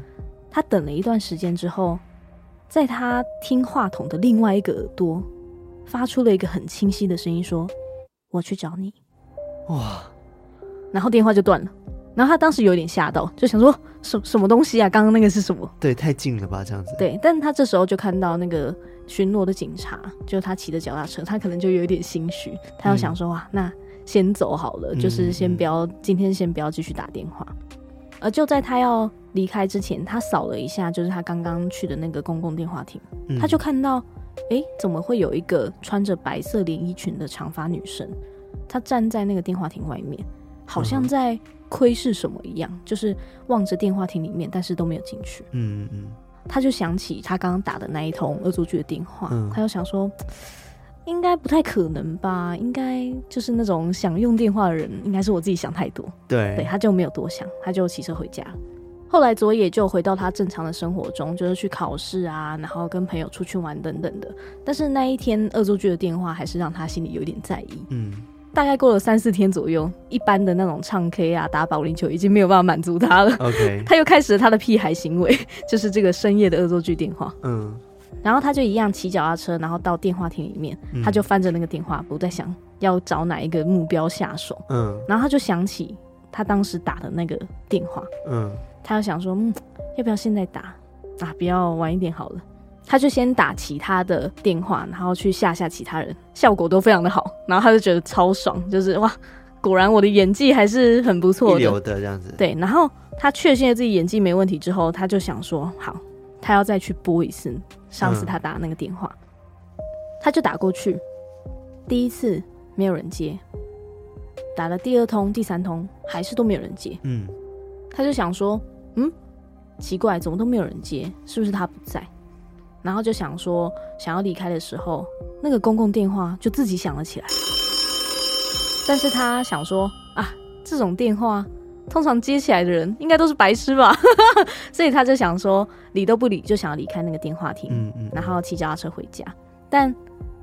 S2: 他等了一段时间之后，在他听话筒的另外一个耳朵，发出了一个很清晰的声音，说：“我去找你。”哇，然后电话就断了，然后他当时有点吓到，就想说什什么东西啊？刚刚那个是什么？
S1: 对，太近了吧，这样子。
S2: 对，但他这时候就看到那个巡逻的警察，就他骑着脚踏车，他可能就有点心虚，他要想说哇，那先走好了，就是先不要，今天先不要继续打电话。而就在他要离开之前，他扫了一下，就是他刚刚去的那个公共电话亭，他就看到，哎，怎么会有一个穿着白色连衣裙的长发女生？她站在那个电话亭外面，好像在窥视什么一样，嗯、就是望着电话亭里面，但是都没有进去。嗯嗯，他就想起他刚刚打的那一通恶作剧的电话，嗯、他就想说，应该不太可能吧？应该就是那种想用电话的人，应该是我自己想太多。
S1: 对，
S2: 对，他就没有多想，他就骑车回家。后来佐野就回到他正常的生活中，就是去考试啊，然后跟朋友出去玩等等的。但是那一天恶作剧的电话还是让他心里有点在意。嗯。大概过了三四天左右，一般的那种唱 K 啊、打保龄球已经没有办法满足他了。
S1: OK，
S2: 他又开始了他的屁孩行为，就是这个深夜的恶作剧电话。嗯，然后他就一样骑脚踏车，然后到电话亭里面，他就翻着那个电话簿，在想要找哪一个目标下手。嗯，然后他就想起他当时打的那个电话。嗯，他就想说，嗯，要不要现在打啊？不要晚一点好了。他就先打其他的电话，然后去吓吓其他人，效果都非常的好，然后他就觉得超爽，就是哇，果然我的演技还是很不错的，
S1: 有的这样子。
S2: 对，然后他确信了自己演技没问题之后，他就想说，好，他要再去拨一次上次他打那个电话，嗯、他就打过去，第一次没有人接，打了第二通、第三通，还是都没有人接。嗯，他就想说，嗯，奇怪，怎么都没有人接，是不是他不在？然后就想说，想要离开的时候，那个公共电话就自己响了起来。但是他想说啊，这种电话通常接起来的人应该都是白痴吧，所以他就想说理都不理，就想要离开那个电话亭，嗯嗯，然后骑脚踏车回家。但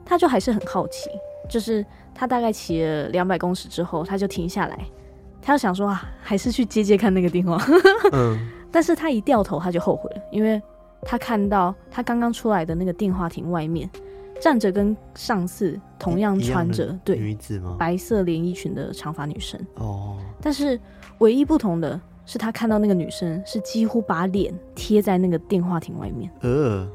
S2: 他就还是很好奇，就是他大概骑了两百公尺之后，他就停下来，他就想说啊，还是去接接看那个电话。嗯，但是他一掉头，他就后悔了，因为。他看到他刚刚出来的那个电话亭外面，站着跟上次同样穿着对女子吗？白色连衣裙的长发女生哦。但是唯一不同的是，他看到那个女生是几乎把脸贴在那个电话亭外面，呃，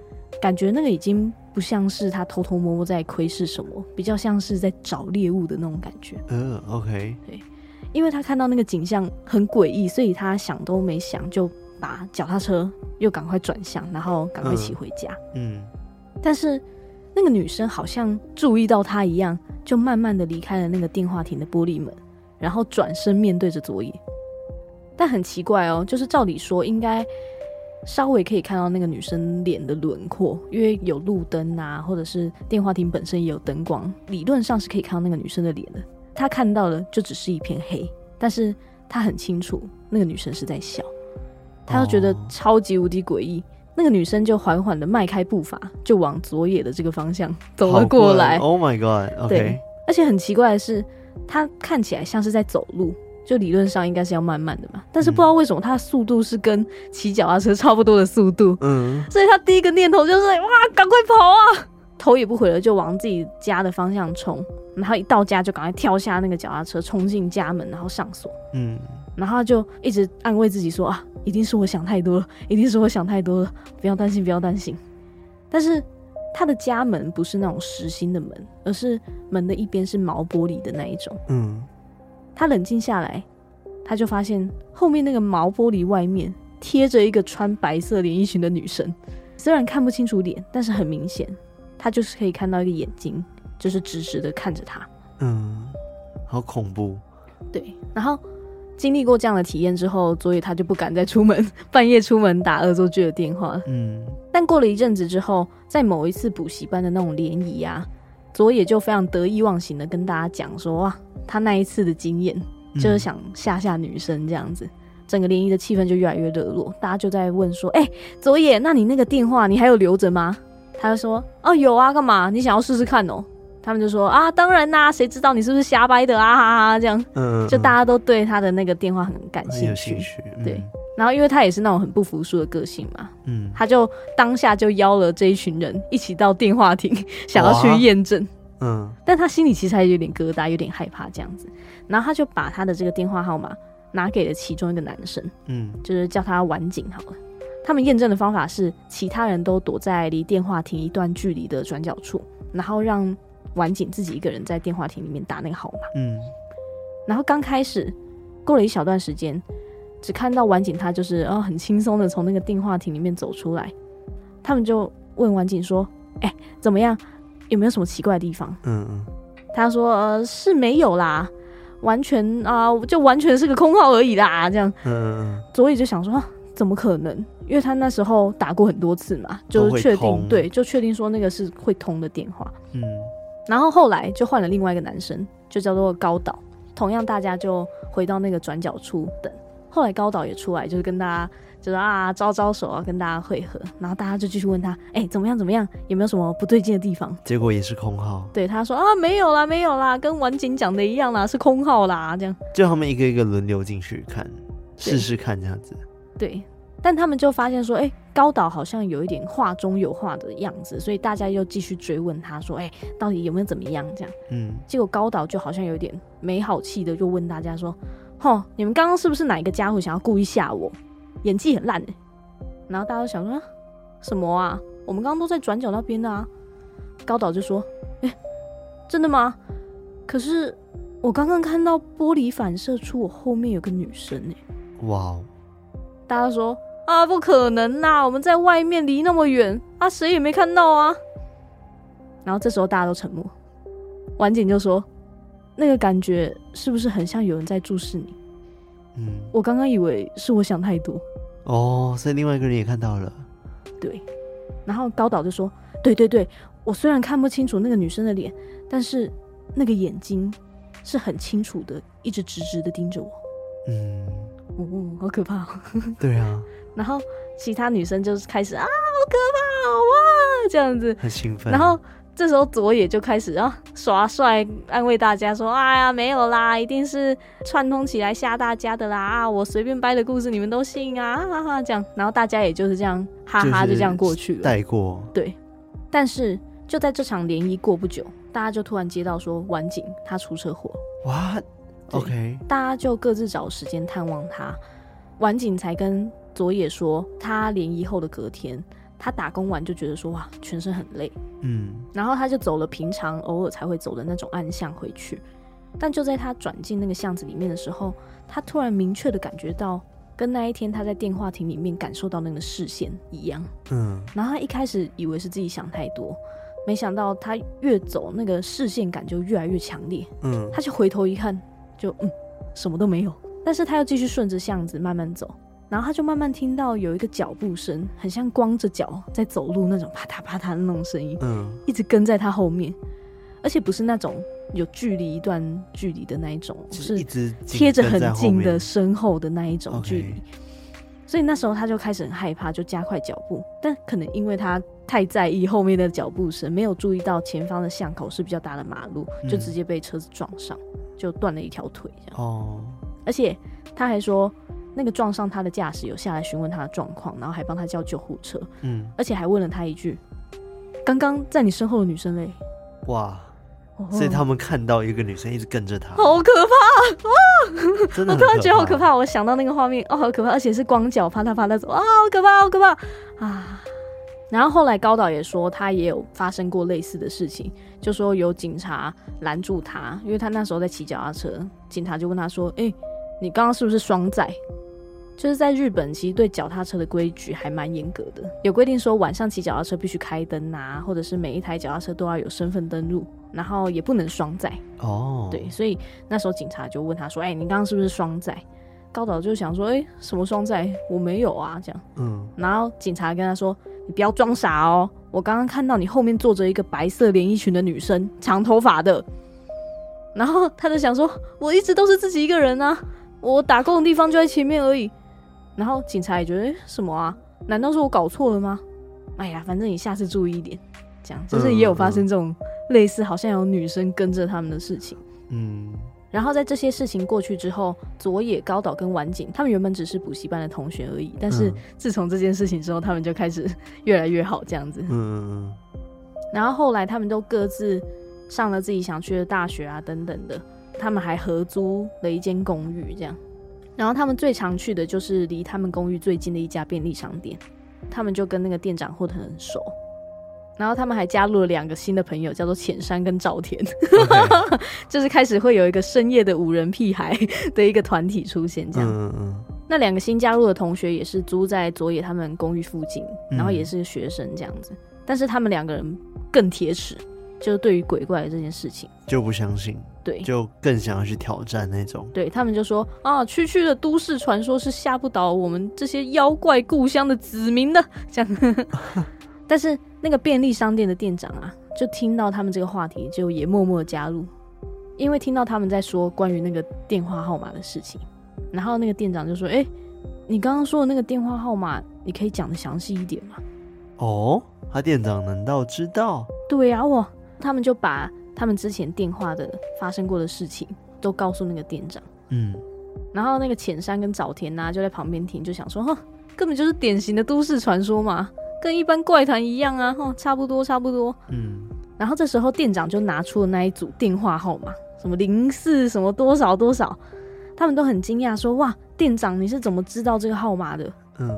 S2: 感觉那个已经不像是他偷偷摸摸在窥视什么，比较像是在找猎物的那种感觉。
S1: 呃，OK，
S2: 对，因为他看到那个景象很诡异，所以他想都没想就。把脚踏车又赶快转向，然后赶快骑回家。嗯，嗯，但是那个女生好像注意到他一样，就慢慢的离开了那个电话亭的玻璃门，然后转身面对着佐野。但很奇怪哦，就是照理说应该稍微可以看到那个女生脸的轮廓，因为有路灯啊，或者是电话亭本身也有灯光，理论上是可以看到那个女生的脸的。他看到的就只是一片黑，但是他很清楚那个女生是在笑，他就觉得超级无敌诡异。Oh. 那个女生就缓缓的迈开步伐，就往佐野的这个方向走了过来。
S1: Oh my god！Okay.
S2: 对，而且很奇怪的是，她看起来像是在走路，就理论上应该是要慢慢的嘛。但是不知道为什么她的速度是跟骑脚踏车差不多的速度。嗯，所以她第一个念头就是哇，赶快跑啊！头也不回的就往自己家的方向冲，然后一到家就赶快跳下那个脚踏车，冲进家门，然后上锁。嗯。然后他就一直安慰自己说：“啊，一定是我想太多了，一定是我想太多了，不要担心，不要担心。”但是他的家门不是那种实心的门，而是门的一边是毛玻璃的那一种。嗯，他冷静下来，他就发现后面那个毛玻璃外面贴着一个穿白色连衣裙的女生，虽然看不清楚脸，但是很明显，他就是可以看到一个眼睛，就是直直的看着他。
S1: 嗯，好恐怖。
S2: 对，然后。经历过这样的体验之后，佐野他就不敢再出门，半夜出门打恶作剧的电话。嗯，但过了一阵子之后，在某一次补习班的那种联谊啊，佐野就非常得意忘形的跟大家讲说：“哇，他那一次的经验就是想吓吓女生这样子。嗯”整个联谊的气氛就越来越热络，大家就在问说：“哎、欸，佐野，那你那个电话你还有留着吗？”他就说：“哦，有啊，干嘛？你想要试试看哦？”他们就说啊，当然啦，谁知道你是不是瞎掰的啊？哈哈，这样，嗯，就大家都对他的那个电话很感兴趣，嗯、对。然后因为他也是那种很不服输的个性嘛，嗯，他就当下就邀了这一群人一起到电话亭，想要去验证，嗯。但他心里其实还有点疙瘩，有点害怕这样子。然后他就把他的这个电话号码拿给了其中一个男生，嗯，就是叫他晚景好了。他们验证的方法是，其他人都躲在离电话亭一段距离的转角处，然后让。晚景自己一个人在电话亭里面打那个号码，嗯，然后刚开始过了一小段时间，只看到晚景他就是哦很轻松的从那个电话亭里面走出来，他们就问晚景说：“哎、欸，怎么样？有没有什么奇怪的地方？”嗯嗯，他说：“呃，是没有啦，完全啊、呃，就完全是个空号而已啦。”这样，嗯嗯，佐野就想说：“怎么可能？因为他那时候打过很多次嘛，就确定对，就确定说那个是会通的电话，嗯。”然后后来就换了另外一个男生，就叫做高岛。同样，大家就回到那个转角处等。后来高岛也出来，就是跟大家就是啊招招手啊，跟大家会合。然后大家就继续问他，哎、欸，怎么样？怎么样？有没有什么不对劲的地方？
S1: 结果也是空号。
S2: 对，他说啊，没有啦，没有啦，跟晚景讲的一样啦，是空号啦，这样。
S1: 就他们一个一个轮流进去看，试试看这样子。
S2: 对。但他们就发现说，哎、欸，高岛好像有一点话中有话的样子，所以大家又继续追问他说，哎、欸，到底有没有怎么样？这样，嗯，结果高岛就好像有点没好气的，就问大家说，吼，你们刚刚是不是哪一个家伙想要故意吓我？演技很烂哎。然后大家都想说，什么啊？我们刚刚都在转角那边的啊。高岛就说，哎、欸，真的吗？可是我刚刚看到玻璃反射出我后面有个女生哎。哇哦！大家说。啊，不可能呐！我们在外面离那么远啊，谁也没看到啊。然后这时候大家都沉默。晚景就说：“那个感觉是不是很像有人在注视你？”嗯，我刚刚以为是我想太多。
S1: 哦，所以另外一个人也看到了。
S2: 对。然后高导就说：“对对对，我虽然看不清楚那个女生的脸，但是那个眼睛是很清楚的，一直直直的盯着我。”嗯。哦，好可怕！
S1: 对啊。
S2: 然后其他女生就是开始啊，好可怕哇，这样子
S1: 很兴奋。
S2: 然后这时候佐野就开始啊耍帅，安慰大家说：“哎呀，没有啦，一定是串通起来吓大家的啦！啊，我随便掰的故事你们都信啊！”哈哈，这样，然后大家也就是这样哈哈就这样过去了，
S1: 带过。
S2: 对。但是就在这场联谊过不久，大家就突然接到说晚景他出车祸。
S1: What？OK。
S2: 大家就各自找时间探望他，晚景才跟。佐野说，他联谊后的隔天，他打工完就觉得说哇，全身很累，嗯，然后他就走了平常偶尔才会走的那种暗巷回去。但就在他转进那个巷子里面的时候，他突然明确的感觉到，跟那一天他在电话亭里面感受到那个视线一样，嗯。然后他一开始以为是自己想太多，没想到他越走那个视线感就越来越强烈，嗯。他就回头一看，就嗯，什么都没有。但是他又继续顺着巷子慢慢走。然后他就慢慢听到有一个脚步声，很像光着脚在走路那种啪嗒啪嗒的那种声音，嗯，一直跟在他后面，而且不是那种有距离一段距离的那一种，
S1: 是一直
S2: 贴着很近的身后的那一种距离。所以那时候他就开始很害怕，就加快脚步。但可能因为他太在意后面的脚步声，没有注意到前方的巷口是比较大的马路，就直接被车子撞上，就断了一条腿这样。哦。而且他还说，那个撞上他的驾驶有下来询问他的状况，然后还帮他叫救护车。嗯。而且还问了他一句：“刚刚在你身后的女生嘞？”
S1: 哇。所以他们看到一个女生一直跟着他，
S2: 好可怕啊！
S1: 真的，
S2: 我突然觉得好可怕。我想到那个画面，哦，好可怕，而且是光脚啪嗒啪嗒走，啊，好可怕，好可怕啊！然后后来高导也说，他也有发生过类似的事情，就说有警察拦住他，因为他那时候在骑脚踏车，警察就问他说：“哎、欸，你刚刚是不是双载？”就是在日本，其实对脚踏车的规矩还蛮严格的，有规定说晚上骑脚踏车必须开灯啊，或者是每一台脚踏车都要有身份登录，然后也不能双载。哦，对，所以那时候警察就问他说：“哎、欸，你刚刚是不是双载？”高导就想说：“哎、欸，什么双载？我没有啊。”这样，嗯，然后警察跟他说：“你不要装傻哦，我刚刚看到你后面坐着一个白色连衣裙的女生，长头发的。”然后他就想说：“我一直都是自己一个人啊，我打工的地方就在前面而已。”然后警察也觉得，欸，什么啊？难道是我搞错了吗？哎呀，反正你下次注意一点。这样就是也有发生这种类似好像有女生跟着他们的事情。嗯。然后在这些事情过去之后，佐野、高岛跟晚景他们原本只是补习班的同学而已，但是自从这件事情之后，他们就开始越来越好这样子。嗯。然后后来他们都各自上了自己想去的大学啊，等等的。他们还合租了一间公寓，这样。然后他们最常去的就是离他们公寓最近的一家便利商店，他们就跟那个店长混得很熟。然后他们还加入了两个新的朋友，叫做浅山跟沼田. 就是开始会有一个深夜的五人屁孩的一个团体出现。这样，嗯嗯。那两个新加入的同学也是租在佐野他们公寓附近，然后也是学生这样子。嗯、但是他们两个人更铁齿，就是对于鬼怪的这件事情
S1: 就不相信。对，就更想要去挑战那种。
S2: 对，他们就说啊，区区的都市传说是吓不倒我们这些妖怪故乡的子民的。这样，但是那个便利商店的店长啊，就听到他们这个话题，就也默默加入，因为听到他们在说关于那个电话号码的事情。然后那个店长就说：“哎、欸，你刚刚说的那个电话号码，你可以讲的详细一点吗？”
S1: 哦，他店长难道知道？
S2: 对呀、啊，我他们就把。他们之前电话的发生过的事情都告诉那个店长，嗯，然后那个浅山跟早田呐、啊、就在旁边听，就想说，哼，根本就是典型的都市传说嘛，跟一般怪谈一样啊，哈，差不多差不多，嗯。然后这时候店长就拿出了那一组电话号码，什么零四什么多少多少，他们都很惊讶，说，哇，店长你是怎么知道这个号码的？嗯。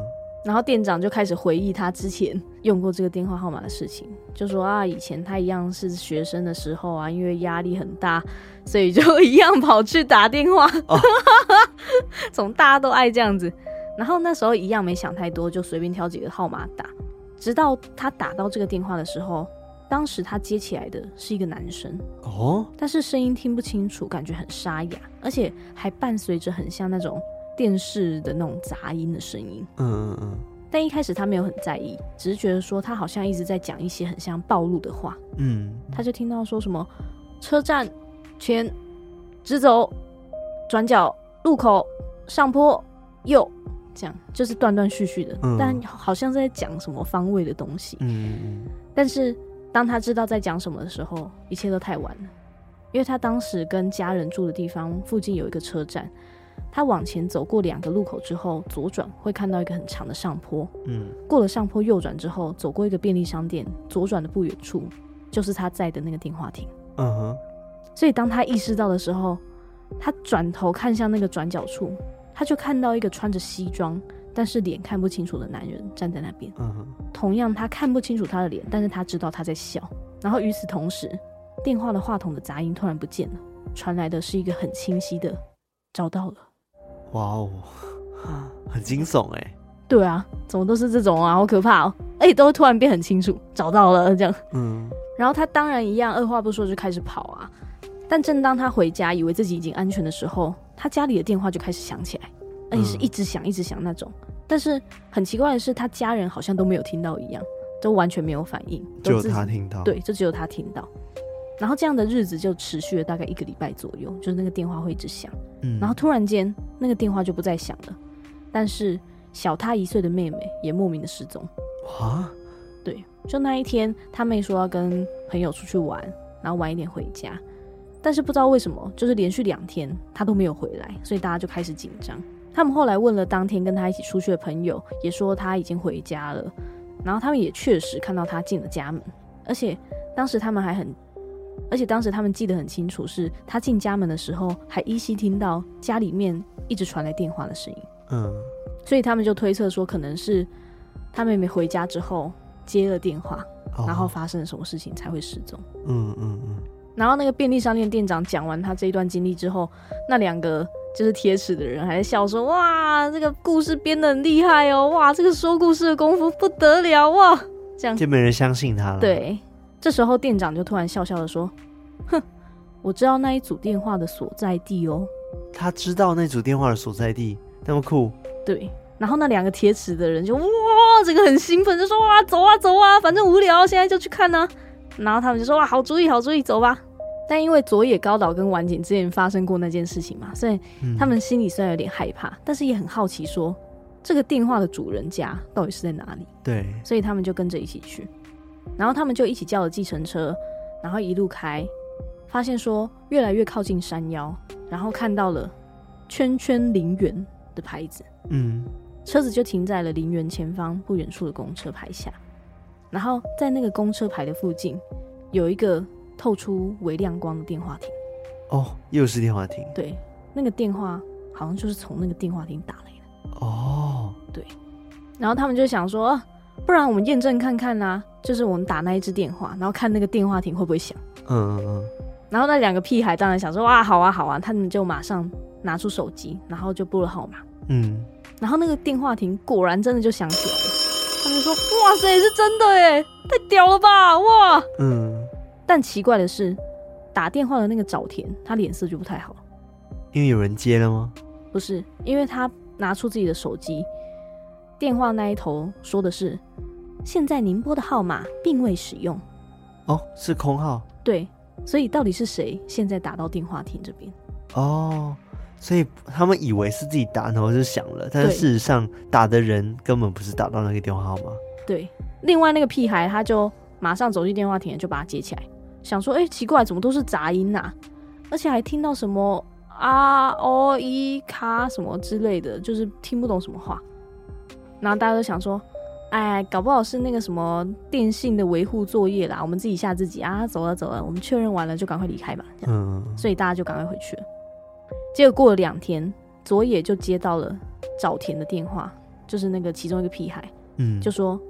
S2: 然后店长就开始回忆他之前用过这个电话号码的事情，就说啊，以前他一样是学生的时候啊，因为压力很大，所以就一样跑去打电话，总、哦、大家都爱这样子。然后那时候一样没想太多，就随便挑几个号码打。直到他打到这个电话的时候，当时他接起来的是一个男生哦，但是声音听不清楚，感觉很沙哑，而且还伴随着很像那种。电视的那种杂音的声音，嗯嗯嗯，但一开始他没有很在意，只是觉得说他好像一直在讲一些很像暴露的话，嗯，他就听到说什么车站前直走转角路口上坡右，这样就是断断续续的，嗯，但好像在讲什么方位的东西，嗯嗯，但是当他知道在讲什么的时候，一切都太晚了，因为他当时跟家人住的地方附近有一个车站。他往前走过两个路口之后，左转会看到一个很长的上坡。嗯，过了上坡右转之后，走过一个便利商店，左转的不远处就是他在的那个电话亭。嗯哼。所以当他意识到的时候，他转头看向那个转角处，他就看到一个穿着西装但是脸看不清楚的男人站在那边。嗯哼。同样，他看不清楚他的脸，但是他知道他在笑。然后与此同时，电话的话筒的杂音突然不见了，传来的是一个很清晰的“找到了”。
S1: 哇哦，很惊悚哎！
S2: 对啊，怎么都是这种啊，好可怕哦！哎，都突然变很清楚，找到了这样。嗯，然后他当然一样，二话不说就开始跑啊。但正当他回家，以为自己已经安全的时候，他家里的电话就开始响起来，而且是一直响一直响那种。但是很奇怪的是，他家人好像都没有听到一样，都完全没有反应，
S1: 只有他听到。
S2: 对，就只有他听到。然后这样的日子就持续了大概一个礼拜左右，就是那个电话会一直响，嗯，然后突然间那个电话就不再响了，但是小他一岁的妹妹也莫名的失踪。啊？对，就那一天，他妹说要跟朋友出去玩，然后晚一点回家，但是不知道为什么，就是连续两天他都没有回来，所以大家就开始紧张。他们后来问了当天跟他一起出去的朋友，也说他已经回家了，然后他们也确实看到他进了家门，而且当时他们还很。而且当时他们记得很清楚，是他进家门的时候，还依稀听到家里面一直传来电话的声音。嗯，所以他们就推测说，可能是他妹妹回家之后接了电话，哦、然后发生了什么事情才会失踪。嗯嗯嗯。然后那个便利商店店长讲完他这一段经历之后，那两个就是贴齿的人还在笑说：“哇，这个故事编得很厉害哦！哇，这个说故事的功夫不得了哇！”这样
S1: 就没人相信他了。
S2: 对。这时候店长就突然笑笑的说：“哼，我知道那一组电话的所在地哦。”
S1: 他知道那组电话的所在地，那么酷。
S2: 对，然后那两个铁齿的人就哇，这个很兴奋，就说：“哇，走啊走啊，反正无聊，现在就去看呢。”然后他们就说：“哇，好主意，好主意，走吧。”但因为佐野高岛跟晚景之前发生过那件事情嘛，所以他们心里虽然有点害怕，嗯、但是也很好奇说，说这个电话的主人家到底是在哪里？
S1: 对，
S2: 所以他们就跟着一起去。然后他们就一起叫了计程车，然后一路开，发现说越来越靠近山腰，然后看到了圈圈陵园的牌子，嗯，车子就停在了陵园前方不远处的公车牌下，然后在那个公车牌的附近有一个透出微亮光的电话亭，
S1: 哦，又是电话亭，
S2: 对，那个电话好像就是从那个电话亭打来的，哦，对，然后他们就想说。不然我们验证看看啊，就是我们打那一只电话，然后看那个电话亭会不会响。嗯嗯嗯。然后那两个屁孩当然想说，哇，好啊好啊，他们就马上拿出手机，然后就拨了号码。嗯。然后那个电话亭果然真的就响起来了。他们说，哇塞，是真的耶，太屌了吧，哇。嗯。但奇怪的是，打电话的那个早田，他脸色就不太好。
S1: 因为有人接了吗？
S2: 不是，因为他拿出自己的手机。电话那一头说的是：“现在您拨的号码并未使用。”
S1: 哦，是空号。
S2: 对，所以到底是谁现在打到电话亭这边？
S1: 哦，所以他们以为是自己打，然后就响了，但是事实上打的人根本不是打到那个电话号码。
S2: 对，另外那个屁孩他就马上走进电话亭，就把它接起来，想说：“哎、欸，奇怪，怎么都是杂音呐、啊？而且还听到什么啊、哦、一、卡什么之类的，就是听不懂什么话。”然后大家都想说，哎，搞不好是那个什么电信的维护作业啦，我们自己吓自己啊！走了走了，我们确认完了就赶快离开吧。嗯，所以大家就赶快回去了。结果过了两天，佐野就接到了早田的电话，就是那个其中一个屁孩，嗯，就说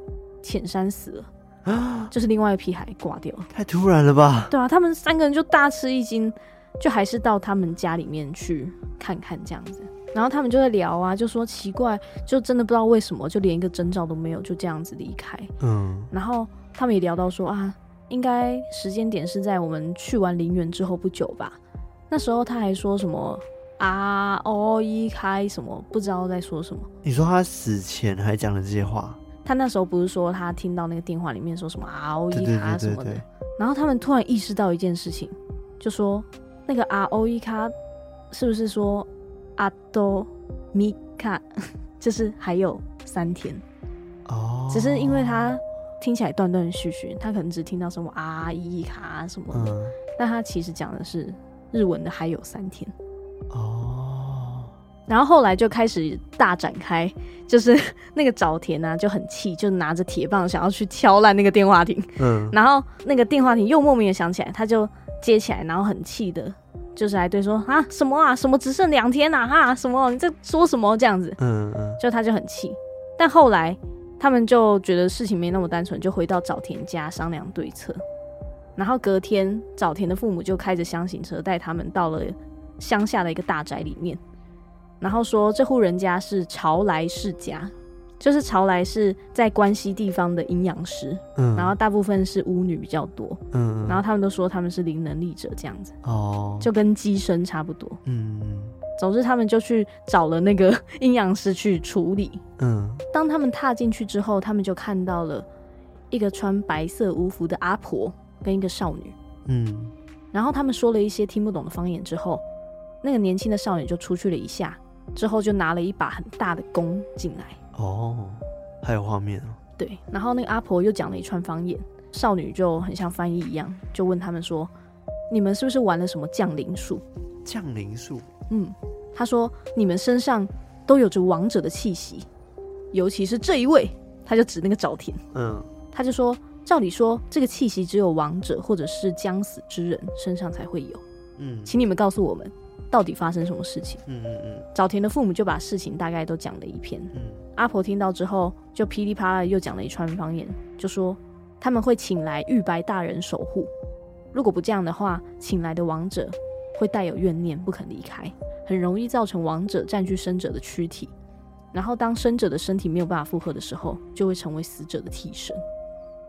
S2: 浅山死了啊，就是另外一个屁孩挂掉了。
S1: 太突然了吧？
S2: 对啊，他们三个人就大吃一惊，就还是到他们家里面去看看这样子。然后他们就在聊啊，就说奇怪，就真的不知道为什么，就连一个征兆都没有，就这样子离开。嗯，然后他们也聊到说啊，应该时间点是在我们去完陵园之后不久吧。那时候他还说什么啊哦一开什么，不知道在说什么。
S1: 你说他死前还讲了这些话？
S2: 他那时候不是说他听到那个电话里面说什么啊哦一卡什么的？然后他们突然意识到一件事情，就说那个啊哦一卡是不是说？阿多米卡，就是还有三天。哦，只是因为他听起来断断续续，他可能只听到什么阿伊卡什么的，嗯、但他其实讲的是日文的还有三天。哦。然后后来就开始大展开，就是那个早田啊就很气，就拿着铁棒想要去敲烂那个电话亭，嗯，然后那个电话亭又莫名的响起来，他就接起来，然后很气的。就是来对说啊什么啊什么只剩两天呐哈什么你在说什么这样子嗯嗯，就他就很气，但后来他们就觉得事情没那么单纯，就回到早田家商量对策。然后隔天早田的父母就开着厢型车带他们到了乡下的一个大宅里面，然后说这户人家是朝来世家。就是潮来是在关西地方的阴阳师，嗯，然后大部分是巫女比较多，嗯，然后他们都说他们是灵能力者这样子，哦，就跟机身差不多，嗯，总之他们就去找了那个 阴阳师去处理，嗯，当他们踏进去之后，他们就看到了一个穿白色巫服的阿婆跟一个少女，嗯，然后他们说了一些听不懂的方言之后，那个年轻的少女就出去了一下，之后就拿了一把很大的弓进来。
S1: 哦，还有画面哦。
S2: 对，然后那个阿婆又讲了一串方言，少女就很像翻译一样，就问他们说：“你们是不是玩了什么降临术？”
S1: 降临术。
S2: 嗯，他说：“你们身上都有着王者的气息，尤其是这一位。”他就指那个沼田。嗯，他就说：“照理说，这个气息只有王者或者是将死之人身上才会有。嗯，请你们告诉我们，到底发生什么事情？”嗯嗯嗯。早田的父母就把事情大概都讲了一遍。嗯。阿婆听到之后，就噼里啪啦又讲了一串方言，就说他们会请来玉白大人守护。如果不这样的话，请来的王者会带有怨念，不肯离开，很容易造成王者占据生者的躯体。然后当生者的身体没有办法负荷的时候，就会成为死者的替身，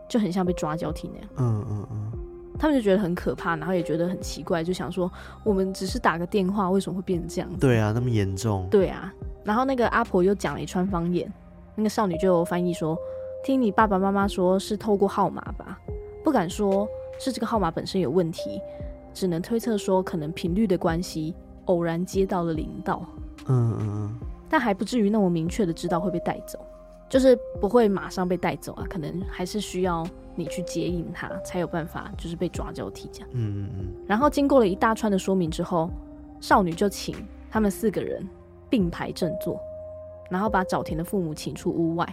S2: 就很像被抓交替那样。嗯嗯嗯。他们就觉得很可怕，然后也觉得很奇怪，就想说我们只是打个电话，为什么会变成这样子？
S1: 对啊，那么严重。
S2: 对啊。然后那个阿婆又讲了一串方言，那个少女就翻译说：“听你爸爸妈妈说是透过号码吧，不敢说是这个号码本身有问题，只能推测说可能频率的关系，偶然接到了灵道。嗯嗯嗯，但还不至于那么明确的知道会被带走，就是不会马上被带走啊，可能还是需要你去接应他，才有办法就是被抓交替这样。嗯嗯嗯。然后经过了一大串的说明之后，少女就请他们四个人。并排正坐，然后把早田的父母请出屋外。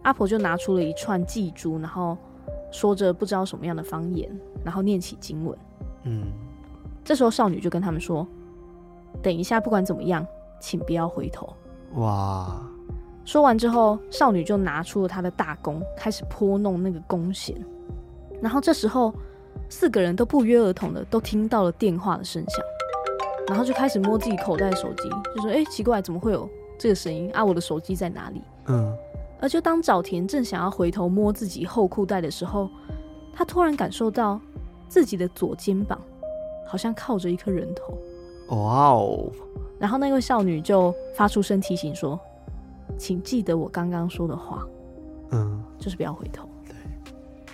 S2: 阿婆就拿出了一串祭珠，然后说着不知道什么样的方言，然后念起经文。嗯，这时候少女就跟他们说：“等一下，不管怎么样，请不要回头。”哇！说完之后，少女就拿出了她的大弓，开始拨弄那个弓弦。然后这时候，四个人都不约而同的都听到了电话的声响。然后就开始摸自己口袋的手机，就说：“哎，奇怪，怎么会有这个声音啊？我的手机在哪里？”嗯。而就当早田正想要回头摸自己后裤袋的时候，他突然感受到自己的左肩膀好像靠着一颗人头。哇哦！然后那位少女就发出声提醒说：“请记得我刚刚说的话，嗯，就是不要回头。”对。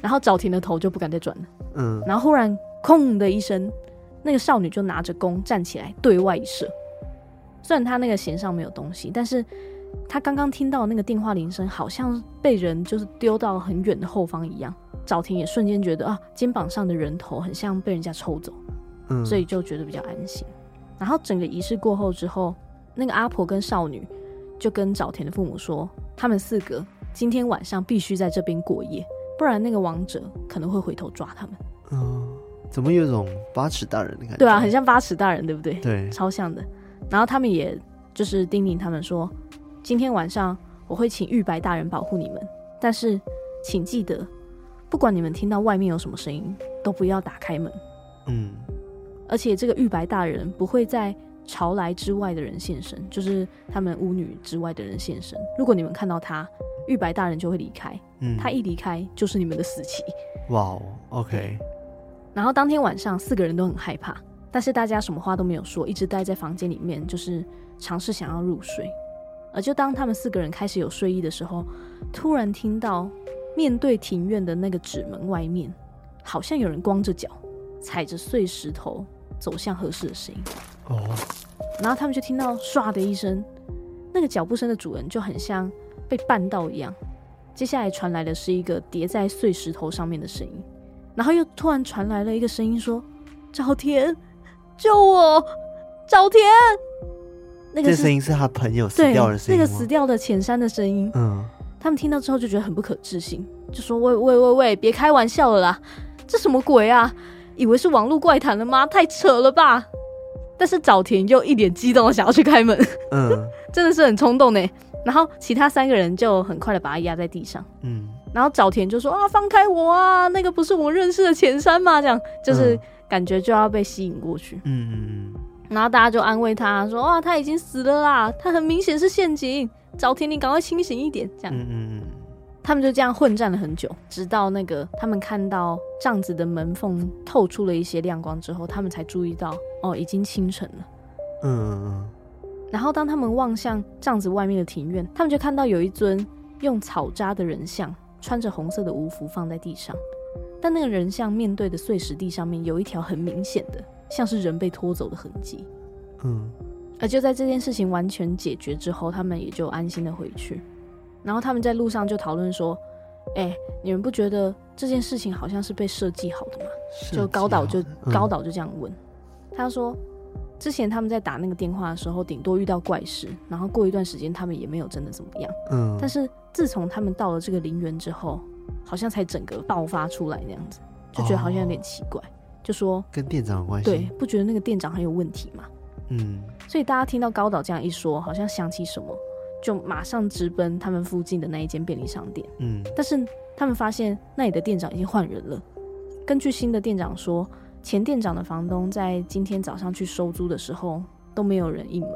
S2: 然后早田的头就不敢再转了。嗯。然后忽然“空”的一声。那个少女就拿着弓站起来对外一射，虽然她那个弦上没有东西，但是她刚刚听到那个电话铃声，好像被人就是丢到很远的后方一样。早田也瞬间觉得啊，肩膀上的人头很像被人家抽走，嗯，所以就觉得比较安心。然后整个仪式过后之后，那个阿婆跟少女就跟早田的父母说，他们四个今天晚上必须在这边过夜，不然那个王者可能会回头抓他们。嗯。
S1: 怎么有种八尺大人的感觉？
S2: 对啊，很像八尺大人，对不对？
S1: 对，
S2: 超像的。然后他们也就是叮咛他们说，今天晚上我会请玉白大人保护你们，但是请记得，不管你们听到外面有什么声音，都不要打开门。嗯。而且这个玉白大人不会在朝来之外的人现身，就是他们巫女之外的人现身。如果你们看到他，玉白大人就会离开。嗯。他一离开，就是你们的死期。
S1: 哇哦，OK。
S2: 然后当天晚上，四个人都很害怕，但是大家什么话都没有说，一直待在房间里面，就是尝试想要入睡。而就当他们四个人开始有睡意的时候，突然听到面对庭院的那个纸门外面，好像有人光着脚踩着碎石头走向合适的声音。哦。然后他们就听到唰的一声，那个脚步声的主人就很像被绊到一样。接下来传来的是一个叠在碎石头上面的声音。然后又突然传来了一个声音，说：“沼田，救我！沼田！”
S1: 那个 声音是他朋友死掉的声音，
S2: 那个死掉的浅山的声音。嗯，他们听到之后就觉得很不可置信，就说：“喂喂喂喂，别开玩笑了啦！这什么鬼啊？以为是网络怪谈了吗？太扯了吧！”但是早田又一脸激动的想要去开门，嗯，真的是很冲动呢。然后其他三个人就很快的把他压在地上，嗯。然后早田就说啊，放开我啊！那个不是我认识的浅山吗？这样就是感觉就要被吸引过去。嗯嗯嗯。然后大家就安慰他说啊，他已经死了啦，他很明显是陷阱。早田，你赶快清醒一点。这样。嗯嗯嗯。他们就这样混战了很久，直到那个他们看到帐子的门缝透出了一些亮光之后，他们才注意到哦，已经清晨了。嗯嗯嗯。然后当他们望向帐子外面的庭院，他们就看到有一尊用草扎的人像。穿着红色的无服放在地上，但那个人像面对的碎石地上面有一条很明显的，像是人被拖走的痕迹。嗯，而就在这件事情完全解决之后，他们也就安心的回去。然后他们在路上就讨论说：“哎、欸，你们不觉得这件事情好像是被设计好的吗？”就高岛就、嗯、高岛就这样问，他说：“之前他们在打那个电话的时候，顶多遇到怪事，然后过一段时间他们也没有真的怎么样。嗯，但是自从他们到了这个陵园之后，好像才整个爆发出来那样子，就觉得好像有点奇怪。哦、就说
S1: 跟店长有关系，
S2: 对，不觉得那个店长很有问题吗？嗯，所以大家听到高岛这样一说，好像想起什么，就马上直奔他们附近的那一间便利商店。嗯，但是他们发现那里的店长已经换人了。根据新的店长说，前店长的房东在今天早上去收租的时候都没有人应门。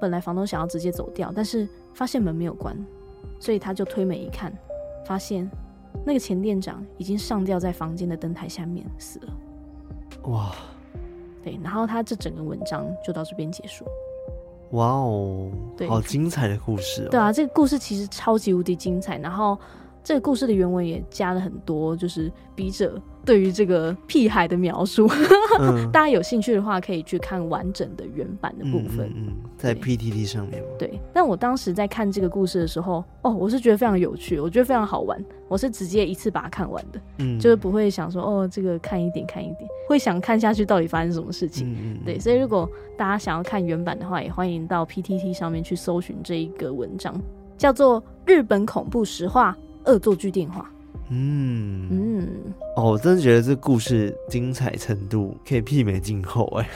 S2: 本来房东想要直接走掉，但是发现门没有关，所以他就推门一看，发现那个前店长已经上吊在房间的灯台下面死了。哇！对，然后他这整个文章就到这边结束。
S1: 哇哦，对，好精彩的故事哦。
S2: 对啊，这个故事其实超级无敌精彩，然后。这个故事的原文也加了很多，就是笔者对于这个屁孩的描述。嗯、大家有兴趣的话，可以去看完整的原版的部分。
S1: 嗯，嗯，在 PTT 上面。
S2: 对，但我当时在看这个故事的时候，哦，我是觉得非常有趣，我觉得非常好玩。我是直接一次把它看完的，嗯，就是不会想说哦，这个看一点看一点，会想看下去到底发生什么事情。嗯，嗯，对，所以如果大家想要看原版的话，也欢迎到 PTT 上面去搜寻这一个文章，叫做《日本恐怖实话》。恶作剧电话，
S1: 嗯嗯，哦，我真的觉得这故事精彩程度可以媲美静候哎，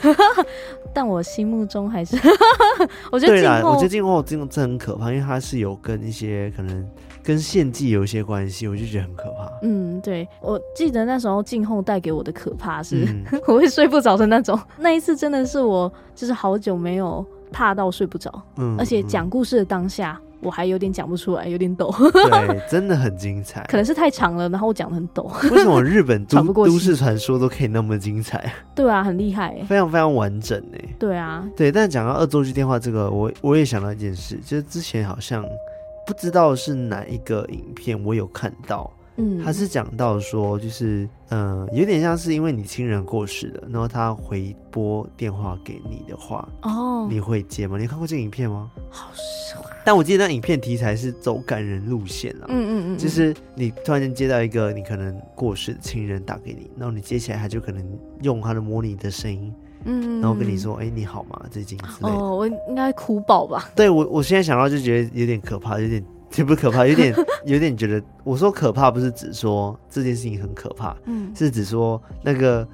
S2: 但我心目中还是，我觉得
S1: 对啦，我觉得静候真的很可怕，因为它是有跟一些可能跟献祭有一些关系，我就觉得很可怕。
S2: 嗯，对，我记得那时候静候带给我的可怕是，嗯、我会睡不着的那种。那一次真的是我就是好久没有怕到睡不着，嗯，而且讲故事的当下。我还有点讲不出来，有点抖。
S1: 对，真的很精彩。
S2: 可能是太长了，然后我讲的很抖。
S1: 为什么日本都 都市传说都可以那么精彩？
S2: 对啊，很厉害，
S1: 非常非常完整呢。
S2: 对啊，
S1: 对。但讲到恶作剧电话这个，我我也想到一件事，就是之前好像不知道是哪一个影片，我有看到。嗯，他是讲到说，就是嗯、呃，有点像是因为你亲人过世了，然后他回拨电话给你的话，哦，你会接吗？你看过这个影片吗？好帅！但我记得那影片题材是走感人路线了，嗯嗯嗯，就是你突然间接到一个你可能过世的亲人打给你，然后你接起来，他就可能用他的模拟的声音，嗯，然后跟你说，哎、欸，你好吗？最近之类的。
S2: 哦，我应该哭爆吧？
S1: 对我，我现在想到就觉得有点可怕，有点。这不可怕，有点有点觉得，我说可怕不是指说这件事情很可怕，嗯，是指说那个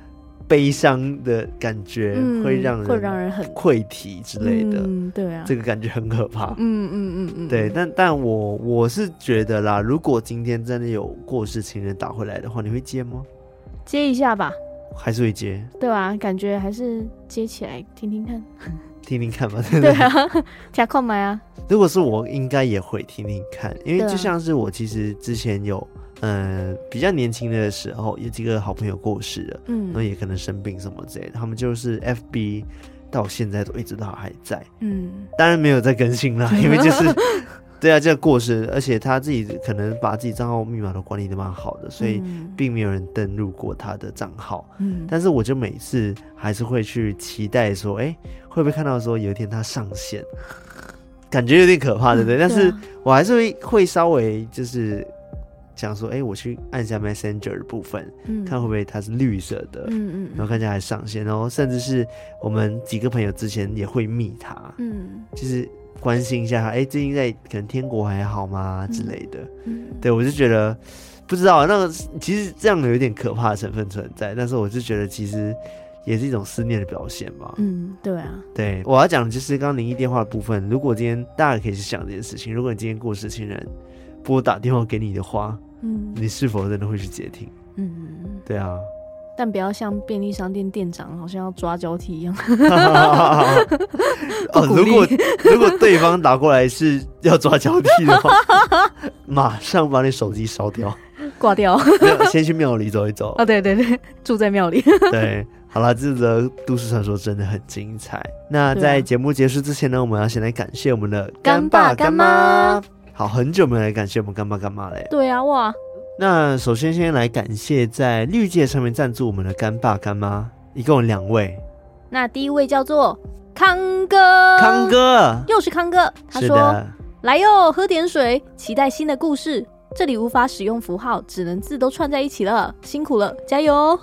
S1: 悲伤的感觉会让人
S2: 会让人很
S1: 溃体之类的，
S2: 嗯，对啊，
S1: 这个感觉很可怕，
S2: 嗯嗯嗯嗯，
S1: 对，但但我我是觉得啦，如果今天真的有过世情人打回来的话，你会接吗？
S2: 接一下吧，
S1: 还是会接，
S2: 对啊，感觉还是接起来听听看。
S1: 听听看嘛，
S2: 对啊，加购买啊！
S1: 如果是我，应该也会听听看，因为就像是我其实之前有，嗯、呃，比较年轻的时候，有几个好朋友过世了，嗯，然后也可能生病什么之类的，他们就是 FB 到现在都一直都还在，嗯，当然没有再更新了，因为就是。对啊，这个过世，而且他自己可能把自己账号密码都管理得蛮好的，所以并没有人登录过他的账号。嗯，但是我就每次还是会去期待说，哎，会不会看到说有一天他上线，感觉有点可怕，对不对？嗯，但是我还是会会稍微就是想说，哎，我去按一下 Messenger 的部分，嗯，看会不会它是绿色的，嗯嗯，然后看起来还上线，然后甚至是我们几个朋友之前也会密他，嗯，就是。关心一下他，哎、欸，最近在可能天国还好吗之类的？嗯，对，我就觉得不知道那个其实这样有一点可怕的成分存在，但是我就觉得其实也是一种思念的表现吧。
S2: 嗯，对啊，
S1: 对，我要讲的就是刚刚灵异电话的部分。如果今天大家可以去想这件事情，如果你今天过世亲人拨打电话给你的话，嗯，你是否真的会去接听？嗯，对啊。
S2: 但不要像便利商店店长好像要抓交替一样。
S1: 哦，如果如果对方打过来是要抓交替的话，马上把你手机烧掉，
S2: 挂掉。
S1: 先去庙里走一走。
S2: 哦，对对对，住在庙里。
S1: 对，好了，这则都市传说真的很精彩。那在节目结束之前呢，我们要先来感谢我们的干爸干妈。好，很久没有来感谢我们干爸干妈嘞。
S2: 对啊，哇。
S1: 那首先先来感谢在绿界上面赞助我们的干爸干妈，一共两位。
S2: 那第一位叫做康哥，
S1: 康哥
S2: 又是康哥，他说：“来哟，喝点水，期待新的故事。”这里无法使用符号，只能字都串在一起了，辛苦了，加油！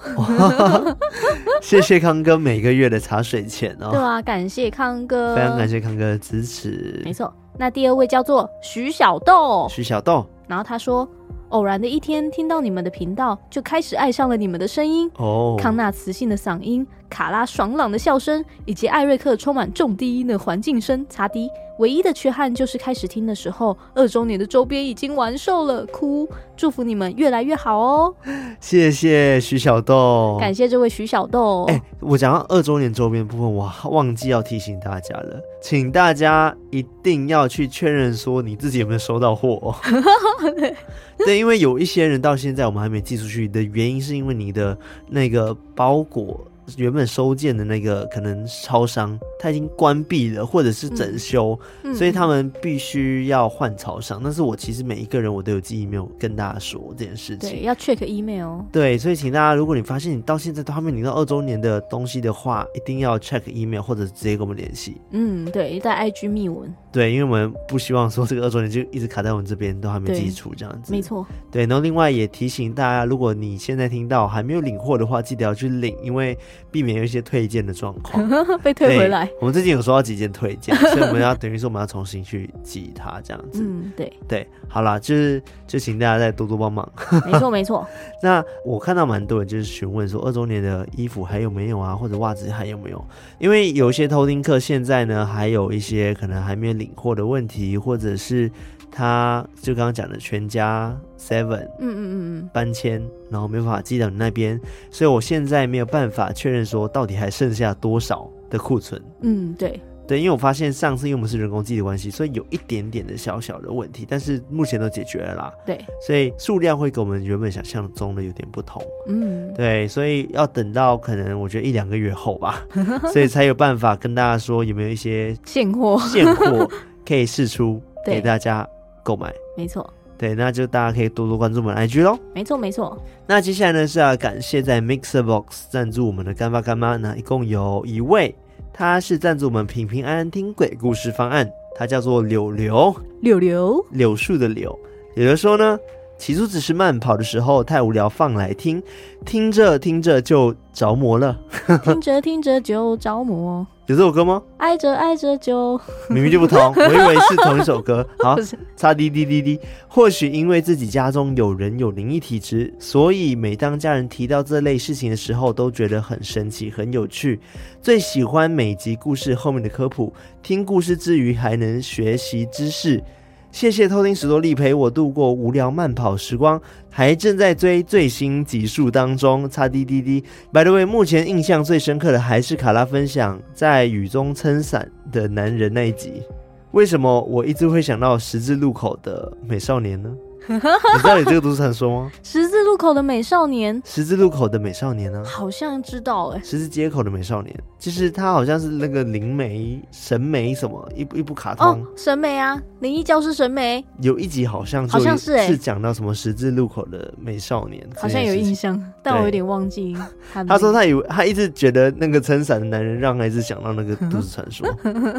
S1: 谢谢康哥每个月的茶水钱哦。
S2: 对啊，感谢康哥，
S1: 非常感谢康哥的支持。
S2: 没错，那第二位叫做徐小豆，
S1: 徐小豆，
S2: 然后他说。偶然的一天，听到你们的频道，就开始爱上了你们的声音。哦，康纳磁性的嗓音，卡拉爽朗的笑声，以及艾瑞克充满重低音的环境声，擦低。唯一的缺憾就是开始听的时候，二周年的周边已经完售了，哭。祝福你们越来越好哦！
S1: 谢谢徐小豆，
S2: 感谢这位徐小豆。
S1: 哎、欸，我讲到二周年周边部分，我忘记要提醒大家了，请大家一定要去确认说你自己有没有收到货。对，因为有一些人到现在我们还没寄出去的原因，是因为你的那个包裹。原本收件的那个可能超商，他已经关闭了，或者是整修，嗯、所以他们必须要换超商。但是我其实每一个人我都有寄 email 跟大家说这件事情。
S2: 对，要 check email。
S1: 对，所以请大家，如果你发现你到现在都还没领到二周年的东西的话，一定要 check email 或者直接跟我们联系。
S2: 嗯，对，在 IG 密文。
S1: 对，因为我们不希望说这个二周年就一直卡在我们这边，都还没寄出这样子。
S2: 没错。
S1: 对，然后另外也提醒大家，如果你现在听到还没有领货的话，记得要去领，因为。避免有一些退件的状况，
S2: 被退回来。
S1: 我们最近有收到几件退件，所以我们要等于说我们要重新去寄它这样子。
S2: 嗯，对
S1: 对，好啦，就是就请大家再多多帮忙。
S2: 没错 没错。
S1: 那我看到蛮多人就是询问说，二周年的衣服还有没有啊，或者袜子还有没有？因为有一些偷听客现在呢，还有一些可能还没有领货的问题，或者是。他就刚刚讲的全家 Seven，嗯嗯嗯嗯，搬迁，然后没办法寄到你那边，所以我现在没有办法确认说到底还剩下多少的库存。
S2: 嗯，对
S1: 对，因为我发现上次因为我们是人工寄的关系，所以有一点点的小小的问题，但是目前都解决了啦。
S2: 对，
S1: 所以数量会跟我们原本想象中的有点不同。
S2: 嗯，
S1: 对，所以要等到可能我觉得一两个月后吧，所以才有办法跟大家说有没有一些
S2: 现货
S1: 现货可以试出给 大家。购买
S2: 没错，
S1: 对，那就大家可以多多关注我们 IG 喽。
S2: 没错没错，
S1: 那接下来呢是要感谢在 Mixer Box 赞助我们的干爸干妈，那一共有一位，他是赞助我们平平安安听鬼故事方案，他叫做柳柳
S2: 柳柳
S1: 柳树的柳。有人说呢，起初只是慢跑的时候太无聊放来听，听着听着就着魔了，
S2: 听着听着就着魔。
S1: 有这首歌吗？
S2: 爱着爱着就
S1: 明明就不同，我以为是同一首歌。好，擦滴滴滴滴。或许因为自己家中有人有灵异体质，所以每当家人提到这类事情的时候，都觉得很神奇、很有趣。最喜欢每集故事后面的科普，听故事之余还能学习知识。谢谢偷听史多利陪我度过无聊慢跑时光，还正在追最新集数当中。擦滴滴滴，By the way，目前印象最深刻的还是卡拉分享在雨中撑伞的男人那一集。为什么我一直会想到十字路口的美少年呢？你知道你这个都市传说吗？
S2: 十字路口的美少年，
S1: 十字路口的美少年呢？
S2: 好像知道哎、欸。
S1: 十字街口的美少年，其实他好像是那个灵媒、神媒什么一部一部卡通。哦，
S2: 神媒啊，灵异教师神媒。
S1: 有一集好像
S2: 好像是哎，
S1: 是讲到什么十字路口的美少年，
S2: 好像有印象，但我有点忘记 他。
S1: 他说他以为他一直觉得那个撑伞的男人让他一直想到那个都市传说。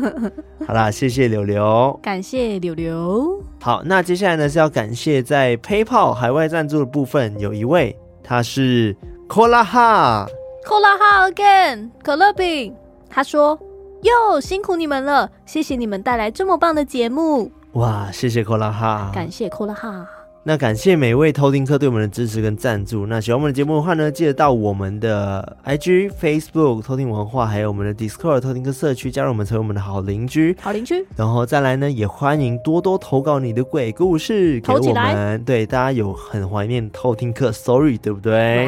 S1: 好啦，谢谢柳柳，
S2: 感谢柳柳。
S1: 好，那接下来呢是要感谢在 PayPal 海外赞助的部分，有一位他是 Cola 哈
S2: Cola 哈 again 可乐饼，他说哟辛苦你们了，谢谢你们带来这么棒的节目。
S1: 哇，谢谢 Cola 哈，
S2: 感谢 Cola 哈。
S1: 那感谢每位偷听客对我们的支持跟赞助。那喜欢我们的节目的话呢，记得到我们的 IG、Facebook 偷听文化，还有我们的 Discord 偷听客社区，加入我们成为我们的好邻居。
S2: 好邻居。
S1: 然后再来呢，也欢迎多多投稿你的鬼故事给我们。对，大家有很怀念偷听客 Story，对不对？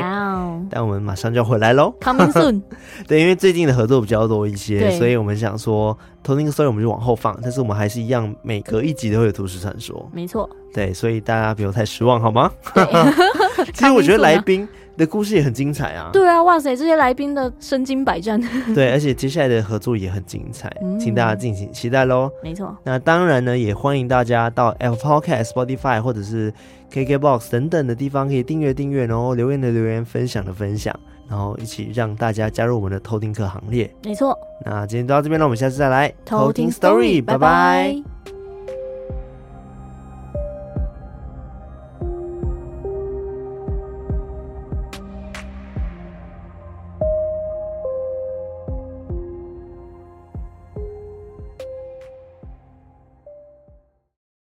S1: 但我们马上就要回来喽。
S2: Coming soon。
S1: 对，因为最近的合作比较多一些，所以我们想说。偷听所以我们就往后放，但是我们还是一样，每隔一集都会有都市传说。
S2: 没错，
S1: 对，所以大家不要太失望，好吗？其实我觉得来宾的故事也很精彩啊。
S2: 对啊，哇塞，这些来宾的身经百战。
S1: 对，而且接下来的合作也很精彩，嗯、请大家敬请期待喽。
S2: 没错。
S1: 那当然呢，也欢迎大家到 Apple Podcast、Spotify 或者是 KKBox 等等的地方可以订阅订阅，然后留言的留言，分享的分享，然后一起让大家加入我们的偷听客行列。
S2: 没错。
S1: 那今天就到这边了，我们下次再来
S2: 偷听 Story，拜拜。拜拜。